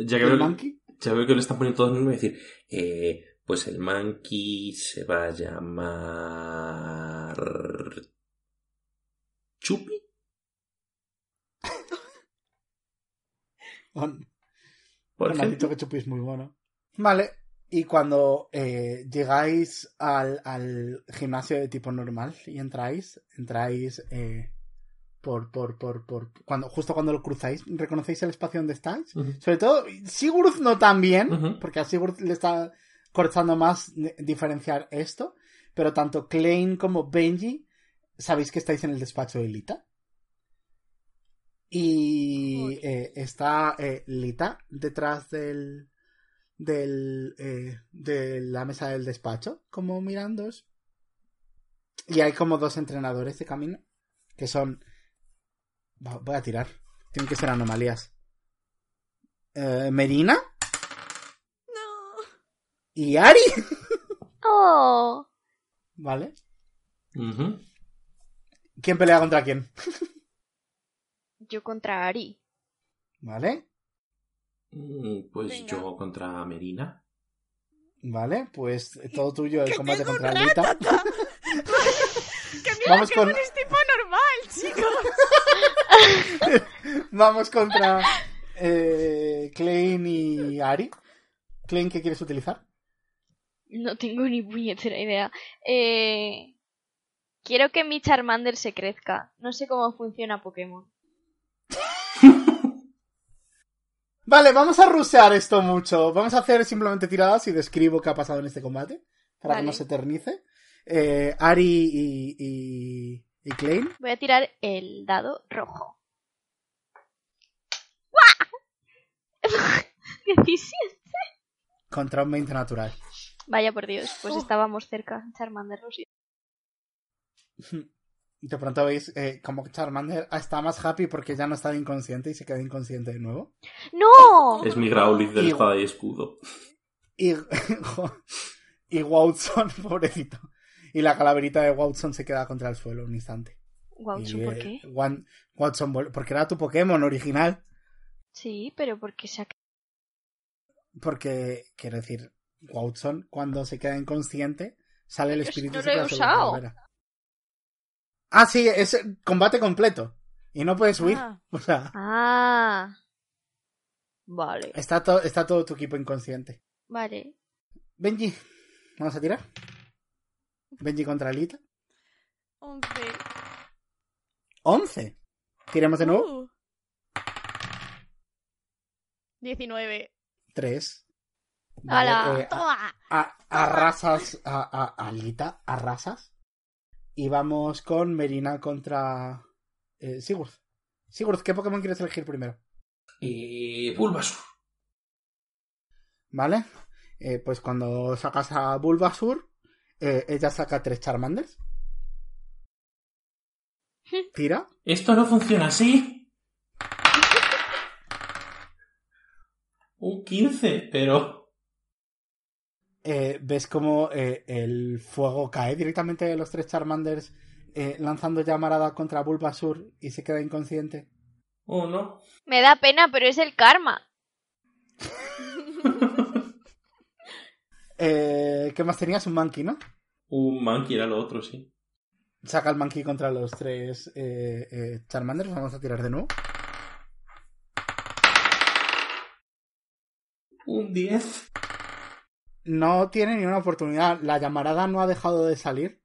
ya, que ¿el veo, Monkey? Ya veo que le están poniendo todos mismos, voy a decir, eh, pues el Monkey se va a llamar... ¿Chupi? Por bueno, has dicho que Chupi es muy bueno. Vale. Y cuando eh, llegáis al, al gimnasio de tipo normal y entráis, entráis eh, por, por, por, por, cuando, justo cuando lo cruzáis, reconocéis el espacio donde estáis. Sobre todo, Sigurd no tan bien, porque a Sigurd le está costando más diferenciar esto, pero tanto Klein como Benji sabéis que estáis en el despacho de Lita. Y eh, está eh, Lita detrás del, del eh, de la mesa del despacho, como mirándoos. Y hay como dos entrenadores de camino, que son... Voy a tirar. Tienen que ser anomalías. Eh, Merina No. y Ari. Oh, ¿Vale? Ujú. ¿Quién pelea contra quién? yo contra Ari. ¿Vale? Mm, Pues Venga. yo contra Merina. Vale, pues eh, todo tuyo el combate contra un Lita. ratata. que mira Vamos que con- no es tipo normal, chicos. Vamos contra eh, Klein y Ari. Klein, ¿qué quieres utilizar? No tengo ni puñetera idea. Eh... Quiero que mi Charmander se crezca. No sé cómo funciona Pokémon. Vale, vamos a rusear esto mucho. Vamos a hacer simplemente tiradas y describo qué ha pasado en este combate. Para que no se eternice. Eh, Ari y, y, y Klein. Voy a tirar el dado rojo. ¡Guau! 17. Contra un 20 natural. Vaya por Dios, pues estábamos cerca. Charmander lo siento. De pronto veis eh, como Charmander está más happy porque ya no está inconsciente y se queda inconsciente de nuevo. ¡No! Es mi Growlithe del Y- espada y escudo. Y, y Watson, pobrecito. Y la calaverita de Watson se queda contra el suelo un instante. Y, ¿por qué? Watson, porque era tu Pokémon original. Sí, pero porque se ha... Porque, quiero decir, Watson, cuando se queda inconsciente, sale el espíritu no lo he usado. Ah, sí, es combate completo. Y no puedes huir. Ah. O sea, Ah. Vale. está, to- está todo tu equipo inconsciente. Vale. Benji, vamos a tirar. Benji contra Alita. 11. 11. Tiremos de nuevo. Uh. 19. 3. ¡Hala! Toma. arrasas a, a, a Alita, arrasas. Y vamos con Merina contra eh, Sigurd. Sigurd, ¿qué Pokémon quieres elegir primero? Y Bulbasaur. ¿Vale? Eh, pues cuando sacas a Bulbasur, eh, ella saca tres Charmanders. Tira. Esto no funciona así. Un 15, pero... eh, ves como eh, el fuego cae directamente de los tres Charmanders eh, lanzando llamarada contra Bulbasur y se queda inconsciente. Oh, no. Me da pena, pero es el karma. Eh, ¿Qué más tenías? Un monkey, ¿no? Un Monkey era lo otro, sí. Saca el monkey contra los tres eh, eh, Charmanders. Vamos a tirar de nuevo. Un 10. No tiene ni una oportunidad. La llamarada no ha dejado de salir.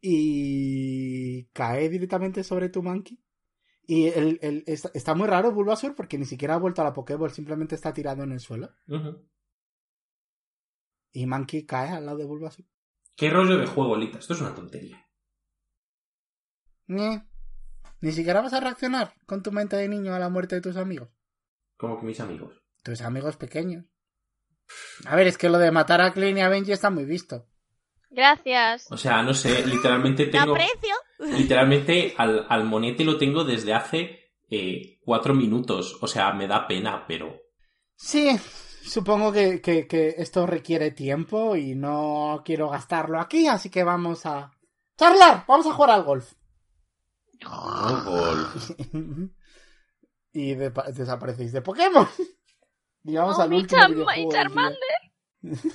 Y cae directamente sobre tu monkey. Y el, el- está, está muy raro Bulbasaur porque ni siquiera ha vuelto a la Pokéball, simplemente está tirado en el suelo. Y Monkey cae al lado de Bulbasaur. ¿Qué rollo de juego, Lita? Esto es una tontería. Ñe. Ni siquiera vas a reaccionar con tu mente de niño a la muerte de tus amigos. Como que mis amigos. Tus amigos pequeños. A ver, es que lo de matar a Klein y a Benji está muy visto. Gracias. O sea, no sé, literalmente Te tengo... aprecio. Literalmente al, al monete lo tengo desde hace eh, cuatro minutos. O sea, me da pena, pero... Sí, supongo que, que- que esto requiere tiempo y no quiero gastarlo aquí, así que vamos a charlar, vamos a jugar al golf. Oh, gol. y de- desaparecéis de Pokémon. Y vamos Oh, al mi último videojuego del día. Charmander.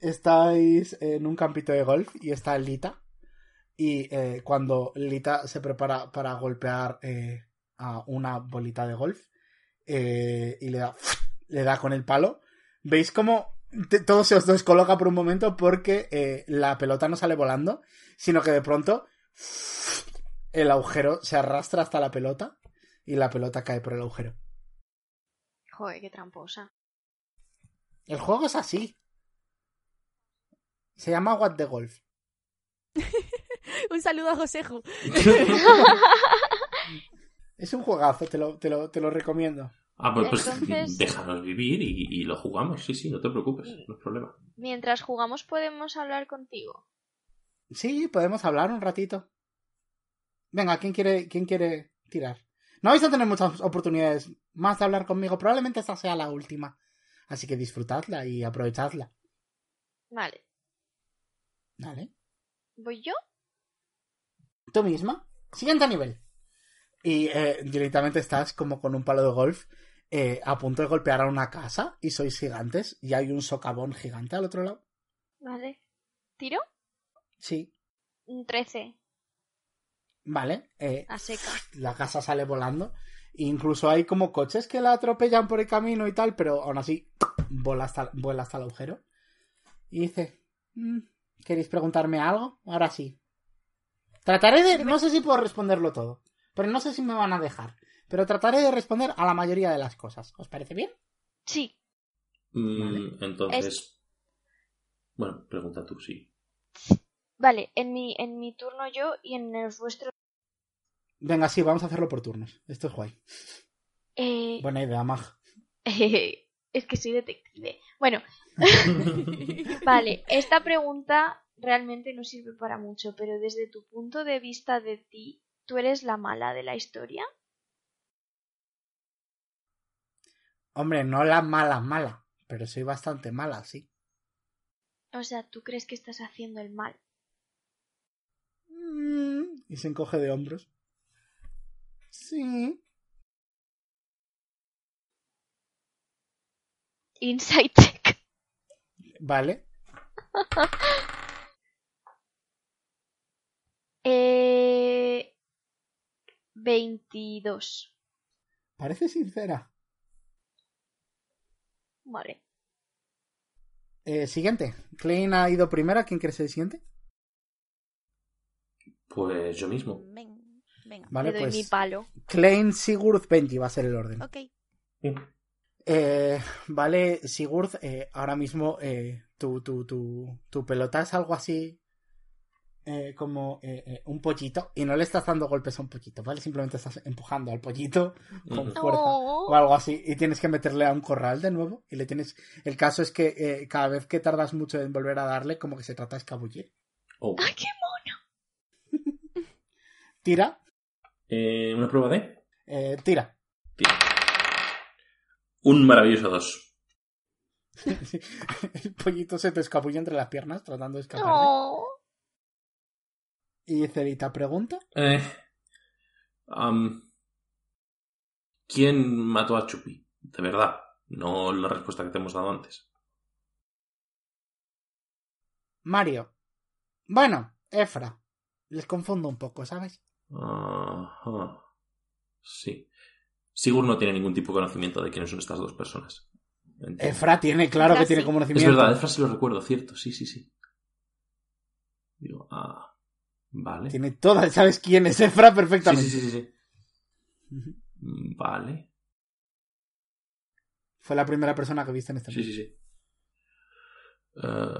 Estáis en un campito de golf y está Lita. Y eh, cuando Lita se prepara para golpear eh, a una bolita de golf eh, y le da le da con el palo. ¿Veis cómo te- todo se os descoloca por un momento porque eh, la pelota no sale volando, sino que de pronto el agujero se arrastra hasta la pelota y la pelota cae por el agujero. Joder, qué tramposa. El juego es así. Se llama What the Golf. Un saludo a Joseju. Es un juegazo, te lo, te lo, te lo recomiendo. Ah, pues, pues Entonces- déjanos vivir y, y lo jugamos. Sí, sí, no te preocupes, no es problema. Mientras jugamos podemos hablar contigo. Sí, podemos hablar un ratito. Venga, ¿quién quiere, quién quiere tirar? No vais a tener muchas oportunidades más de hablar conmigo. Probablemente esta sea la última. Así que disfrutadla y aprovechadla. Vale. ¿Vale? ¿Voy yo? Tú misma. Siguiente nivel. Y eh, directamente estás como con un palo de golf eh, a punto de golpear a una casa y sois gigantes y hay un socavón gigante al otro lado. Vale. ¿Tiro? Sí. Un 13. Vale. eh, A seca. la casa sale volando. E incluso hay como coches que la atropellan por el camino y tal, pero aún así vuela hasta, vuela hasta el agujero. Y dice, "Mm, ¿queréis preguntarme algo? Ahora sí. Trataré de... No sé si puedo responderlo todo, pero no sé si me van a dejar. Pero trataré de responder a la mayoría de las cosas. ¿Os parece bien? Sí. Mm, Vale. Entonces. Bueno, pregunta tú, sí. Vale, en mi, en mi turno yo y en los vuestros. Venga, sí, vamos a hacerlo por turnos. Esto es guay. Eh, Buena idea, Mag. es que soy detective. Bueno, vale, esta pregunta realmente no sirve para mucho, pero desde tu punto de vista de ti, ¿tú eres la mala de la historia? Hombre, no la mala mala, pero soy bastante mala, sí. O sea, ¿tú crees que estás haciendo el mal? Mm, Y se encoge de hombros. Sí. Insight check. Vale. Eh... 22. Parece sincera. Vale. Eh, siguiente. Klein ha ido primera. ¿Quién quiere ser el siguiente? Pues yo mismo. Ven- Venga. Vale, doy pues. mi palo. Klein, Sigurd, Benji va a ser el orden. Ok. Eh, vale, Sigurd, eh, ahora mismo eh, tu, tu, tu, tu pelota es algo así eh, como eh, eh, un pollito y no le estás dando golpes a un pollito, ¿vale? Simplemente estás empujando al pollito con fuerza Oh. o algo así y tienes que meterle a un corral de nuevo y le tienes... El caso es que eh, cada vez que tardas mucho en volver a darle como que se trata de escabullir. Oh. ¡Ay, qué mono! Tira, Eh, ¿Una prueba de? eh, tira. Tira. Un maravilloso 2. El pollito se te escabulle entre las piernas tratando de escapar. Oh. Y Cerita pregunta. Eh, am, ¿Quién mató a Chupi? De verdad, no la respuesta que te hemos dado antes. Mario. Bueno, Efra. Les confundo un poco, ¿sabes? Ajá. Sí. Sigur no tiene ningún tipo de conocimiento de quiénes son estas dos personas. Entiendo. Efra tiene, claro Efra que tiene como Es conocimiento. verdad, Efra sí lo recuerdo, cierto, sí, sí, sí. Digo, ah, vale. Tiene toda, ¿sabes quién es Efra perfectamente? sí, sí, sí, sí. Mm, Vale. Fue la primera persona que viste en este Sí, sí, sí. Eh,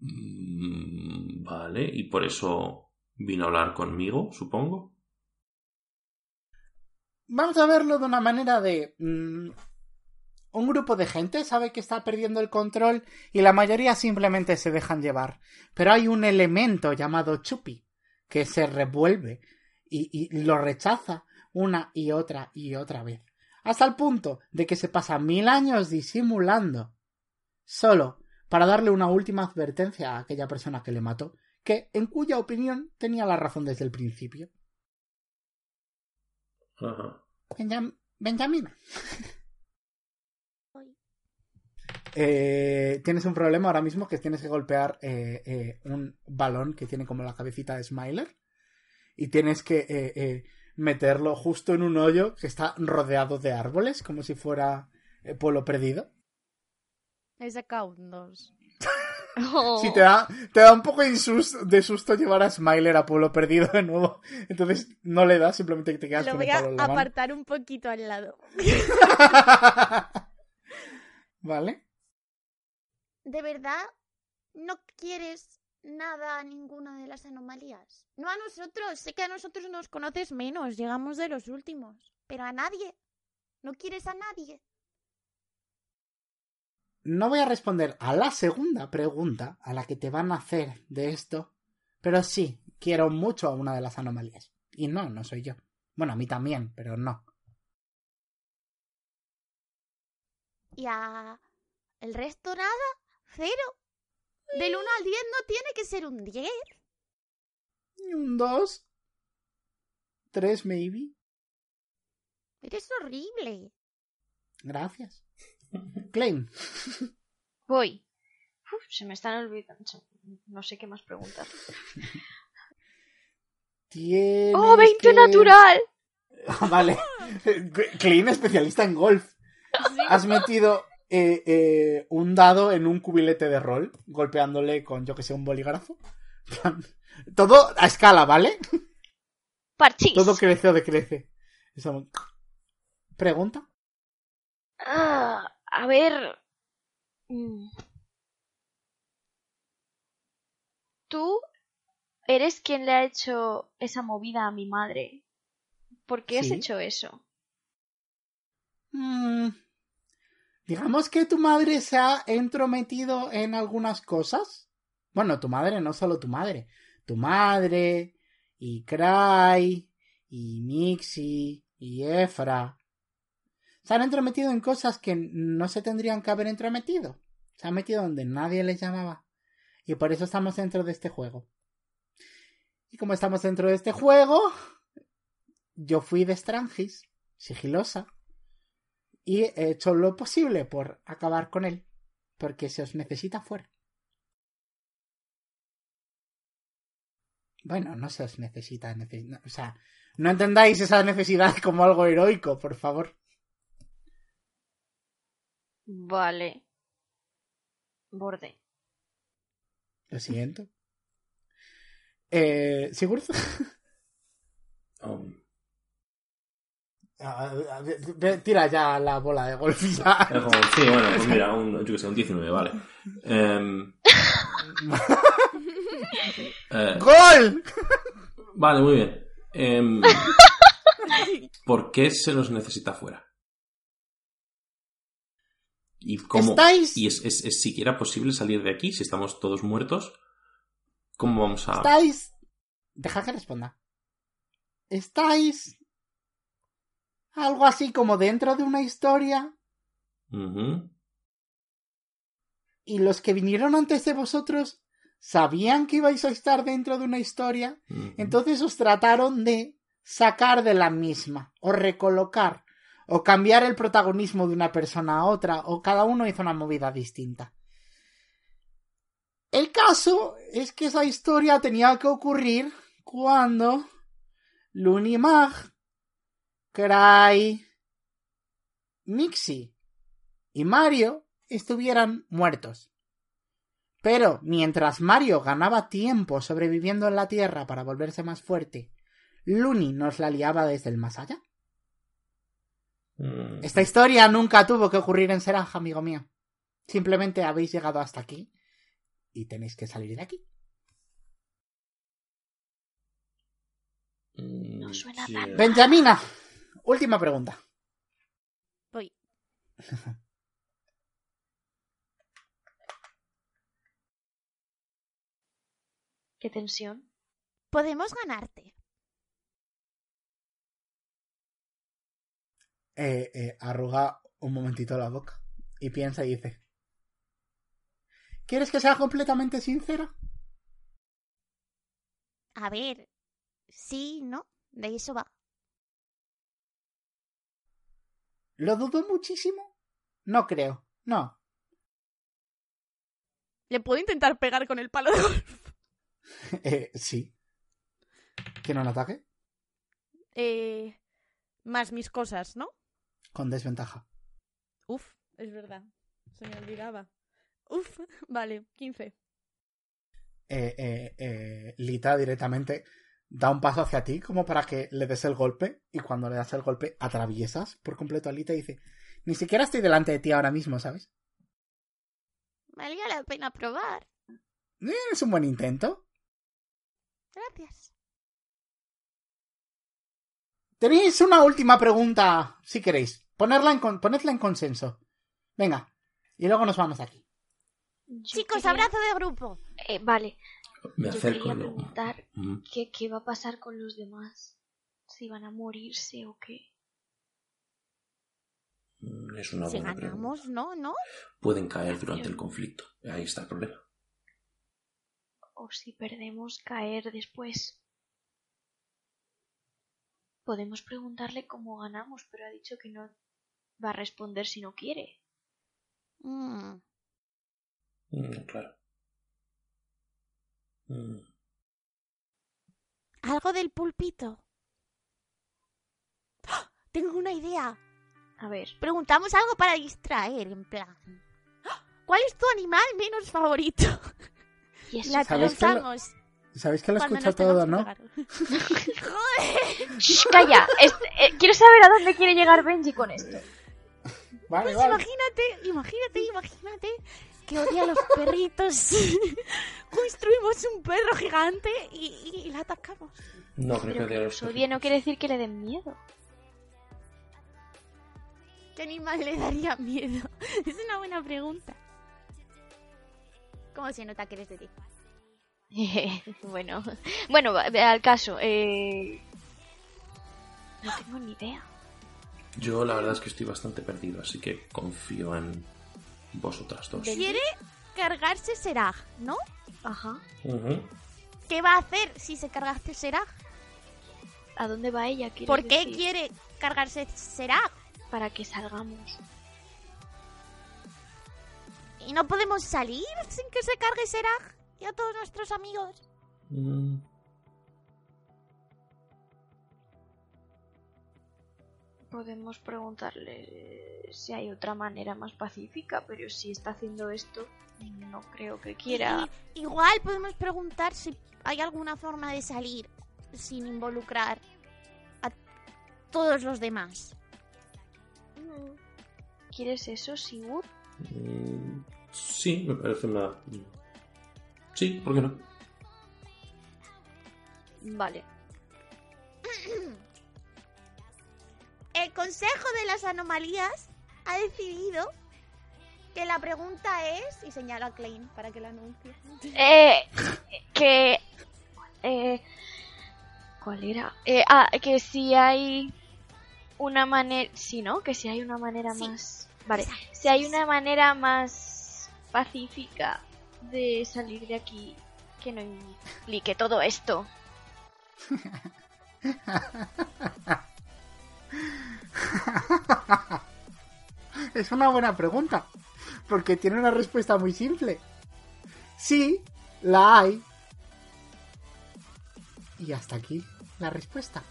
mm, vale, y por eso vino a hablar conmigo, supongo. Vamos a verlo de una manera de... un grupo de gente sabe que está perdiendo el control y la mayoría simplemente se dejan llevar. Pero hay un elemento llamado Chupi que se revuelve y, y lo rechaza una y otra y otra vez. Hasta el punto de que se pasa mil años disimulando. Solo para darle una última advertencia a aquella persona que le mató, que en cuya opinión tenía la razón desde el principio. Benjam- Benjamina. Eh, tienes un problema ahora mismo que tienes que golpear eh, eh, un balón que tiene como la cabecita de Smiler y tienes que meterlo justo en un hoyo que está rodeado de árboles como si fuera pueblo perdido. Un 2. Oh. Sí, te da, te da un poco de susto, de susto llevar a Smiler a pueblo perdido de nuevo. Entonces no le das, simplemente que te quedas Lo con voy a apartar un poquito al lado. ¿Vale? ¿De verdad no quieres nada a ninguna de las anomalías? No a nosotros. Sé que a nosotros nos conoces menos. Llegamos de los últimos. Pero a nadie. ¿No quieres a nadie? No voy a responder a la segunda pregunta a la que te van a hacer de esto, pero sí, quiero mucho a una de las anomalías. Y no, no soy yo. Bueno, a mí también, pero no. ¿Y a el resto nada? ¿Cero? Del 1 al 10 no tiene que ser un 10. Un dos. Tres, maybe. Eres horrible. Gracias. Claim. Voy. Uf, se me están olvidando. No sé qué más preguntar. Tienes ¡Oh, 20 que- natural! Ah, vale. Clean, especialista en golf. Has metido eh, eh, un dado en un cubilete de rol, golpeándole con, yo que sé, un bolígrafo. Todo a escala, ¿vale? Parchís. Todo crece o decrece. ¿Pregunta? Ah, a ver. Mm. Tú eres quien le ha hecho esa movida a mi madre. ¿Por qué has hecho eso? Mm, digamos que tu madre se ha entrometido en algunas cosas. Bueno, tu madre, no solo tu madre. Tu madre, y Cry, y Mixi, y Efra. Se han entrometido en cosas que no se tendrían que haber entrometido. Se han metido donde nadie les llamaba. Y por eso estamos dentro de este juego. Y como estamos dentro de este juego, yo fui de Strangis, sigilosa, y he hecho lo posible por acabar con él, porque se os necesita fuera. Bueno, no se os necesita, o sea, no entendáis esa necesidad como algo heroico, por favor. Vale. Borde. Lo siento. Eh, ¿Sigurd? Um, Tira ya la bola de golf ya. sí, bueno, pues mira, un, yo que sé, un 19, vale. Em, eh, ¡Gol! vale, muy bien. Em, ¿Por qué se nos necesita fuera? ¿Y cómo? Estáis- ¿Y es, es- es siquiera posible salir de aquí si estamos todos muertos? ¿Cómo vamos a...? Estáis. Deja que responda. Estáis. Algo así como dentro de una historia. Y los que vinieron antes de vosotros sabían que ibais a estar dentro de una historia. Entonces os trataron de sacar de la misma. O recolocar. O cambiar el protagonismo de una persona a otra. O cada uno hizo una movida distinta. El caso es que esa historia tenía que ocurrir cuando Lunimag, Cry, Mixi y Mario estuvieran muertos. Pero mientras Mario ganaba tiempo sobreviviendo en la Tierra para volverse más fuerte, Luni nos la liaba desde el más allá. Mm. Esta historia nunca tuvo que ocurrir en Seranja, amigo mío. Simplemente habéis llegado hasta aquí y tenéis que salir de aquí. Mm, No suena tan- Benjamina, última pregunta. Voy. ¿Qué tensión? Podemos ganarte. Eh, eh, arruga un momentito la boca y piensa y dice: ¿Quieres que sea completamente sincera? A ver. Sí, ¿no? De eso va. ¿Lo dudo muchísimo? No creo. No. ¿Le puedo intentar pegar con el palo de golf? Eh, sí. ¿Tiene un ataque? Eh, más mis cosas, ¿no? Con desventaja. Uf, es verdad. Se me olvidaba. Uf, vale, 15. Eh, eh, eh, Lita directamente da un paso hacia ti como para que le des el golpe y cuando le das el golpe atraviesas por completo a Lita y dice, ni siquiera estoy delante de ti ahora mismo, ¿sabes? Valía la pena probar. Es un buen intento. Gracias. Tenéis una última pregunta, si queréis. Ponerla en con- ponedla en consenso. Venga. Y luego nos vamos aquí. Yo Chicos, quería- abrazo de grupo. Eh, vale, Me yo acerco quería y lo- preguntar qué, qué va a pasar con los demás. Si van a morirse o qué. Mm, Es una Si buena ganamos, pregunta. ¿no? ¿No? Pueden caer durante el conflicto. Ahí está el problema. O si perdemos, caer después. Podemos preguntarle cómo ganamos, pero ha dicho que no va a responder si no quiere. Mm. Mm, claro. Mm. Algo del pulpito. ¡Ah! Tengo una idea. A ver, Preguntamos algo para distraer, en plan. ¡Ah! ¿Cuál es tu animal menos favorito? y eso La ¿Sabes qué lo- lanzamos Sabéis que lo escucha todo, ¿no? ¡Joder! Shh, calla. Este- eh, quiero saber a dónde quiere llegar Benji con esto. Vale, Pues vale. imagínate, imagínate, imagínate que odia a los perritos. Construimos un perro gigante y, y la atacamos. No creo que odie a los los odie no quiere decir que le den miedo. ¿Qué animal le daría miedo? Es una buena pregunta. ¿Cómo se nota que eres de ti? bueno, bueno, al caso. Eh... No tengo ni idea. Yo la verdad es que estoy bastante perdido, así que confío en vosotras dos. Quiere cargarse Serag, ¿no? Ajá. ¿Qué va a hacer si se cargase Serag? ¿A dónde va ella? ¿Quieres ¿Por qué decir? quiere cargarse Serag? Para que salgamos. ¿Y no podemos salir sin que se cargue Serag y a todos nuestros amigos? Mm. Podemos preguntarle si hay otra manera más pacífica, pero si está haciendo esto, no creo que quiera. Y- igual podemos preguntar si hay alguna forma de salir sin involucrar a todos los demás. Mm. ¿Quieres eso, Sigur? Mm, Sí, me parece una... Sí, ¿por qué no? Vale. El Consejo de las Anomalías ha decidido que la pregunta es, y señala a Klein para que la anuncie. Eh, que... Eh, ¿Cuál era? Eh, ah, que si hay una manera... Sí, ¿no? Que si hay una manera Sí. más... Vale. Si hay una manera más pacífica de salir de aquí que no implique todo esto. Es una buena pregunta. Porque tiene una respuesta muy simple. Sí, la hay. Y hasta aquí la respuesta.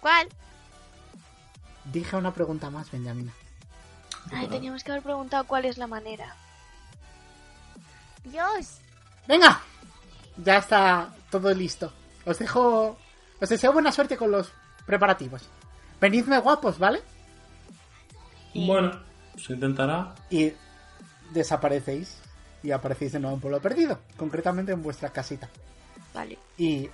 ¿Cuál? Dije una pregunta más, Benjamina. Ay, teníamos que haber preguntado cuál es la manera. Dios. Venga, ya está todo listo. Os dejo. Os deseo buena suerte con los preparativos. Venidme guapos, ¿vale? Bueno, se intentará. Y desaparecéis. Y aparecéis de nuevo en Pueblo Perdido. Concretamente en vuestra casita. Vale. Y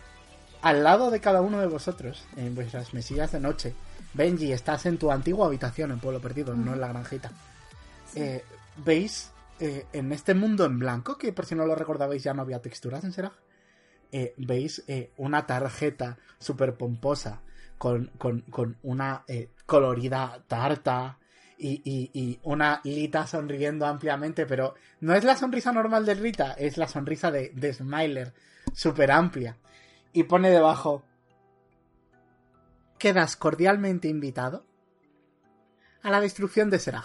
al lado de cada uno de vosotros, en vuestras mesillas de noche, Benji, estás en tu antigua habitación en Pueblo Perdido, no en la granjita. Eh, Veis eh, en este mundo en blanco, que por si no lo recordabais ya no había texturas en Serag, eh, veis eh, una tarjeta súper pomposa con, con- con una eh, colorida tarta y, y- y una Lita sonriendo ampliamente, pero no es la sonrisa normal de Rita, es la sonrisa de, de Smiler, súper amplia. Y pone debajo, quedas cordialmente invitado a la destrucción de Serag.